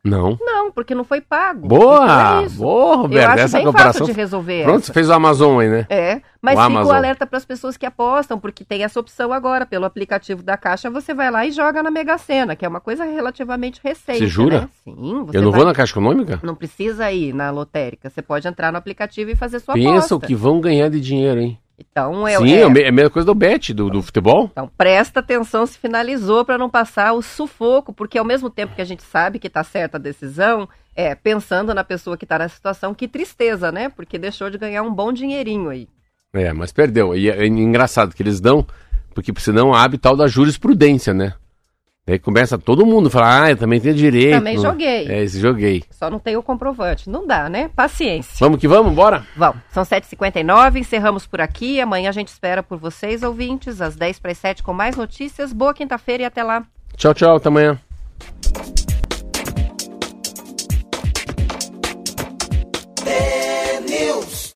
Não. Não, porque não foi pago. Boa! Então é isso. Boa, Eu Roberto. acho Essa bem comparação. fácil de resolver Pronto, essa. você fez o Amazon aí, né? É, mas O fica Amazon. o alerta para as pessoas que apostam, porque tem essa opção agora, pelo aplicativo da Caixa, você vai lá e joga na Mega Sena, que é uma coisa relativamente recente. Você jura? Né? Sim, você Eu não vai- vou na Caixa Econômica? Não precisa ir na lotérica, você pode entrar no aplicativo e fazer sua Pensa aposta. o que vão ganhar de dinheiro, hein? Então, é, Sim, é- é, é a mesma coisa do Bet, do, do futebol. então presta atenção se finalizou para não passar o sufoco, porque ao mesmo tempo que a gente sabe que está certa a decisão, é pensando na pessoa que está na situação, que tristeza, né? Porque deixou de ganhar um bom dinheirinho aí. É, mas perdeu. E é, é engraçado que eles dão, porque senão abre tal da jurisprudência, né? Aí começa todo mundo a falar, ah, eu também tenho direito. Também joguei. É, esse joguei. Só não tem o comprovante. Não dá, né? Paciência. Vamos que vamos, bora? Vamos, são 7h59, encerramos por aqui. Amanhã a gente espera por vocês, ouvintes, às 10 para as 7 com mais notícias. Boa quinta-feira e até lá. Tchau, tchau, até amanhã.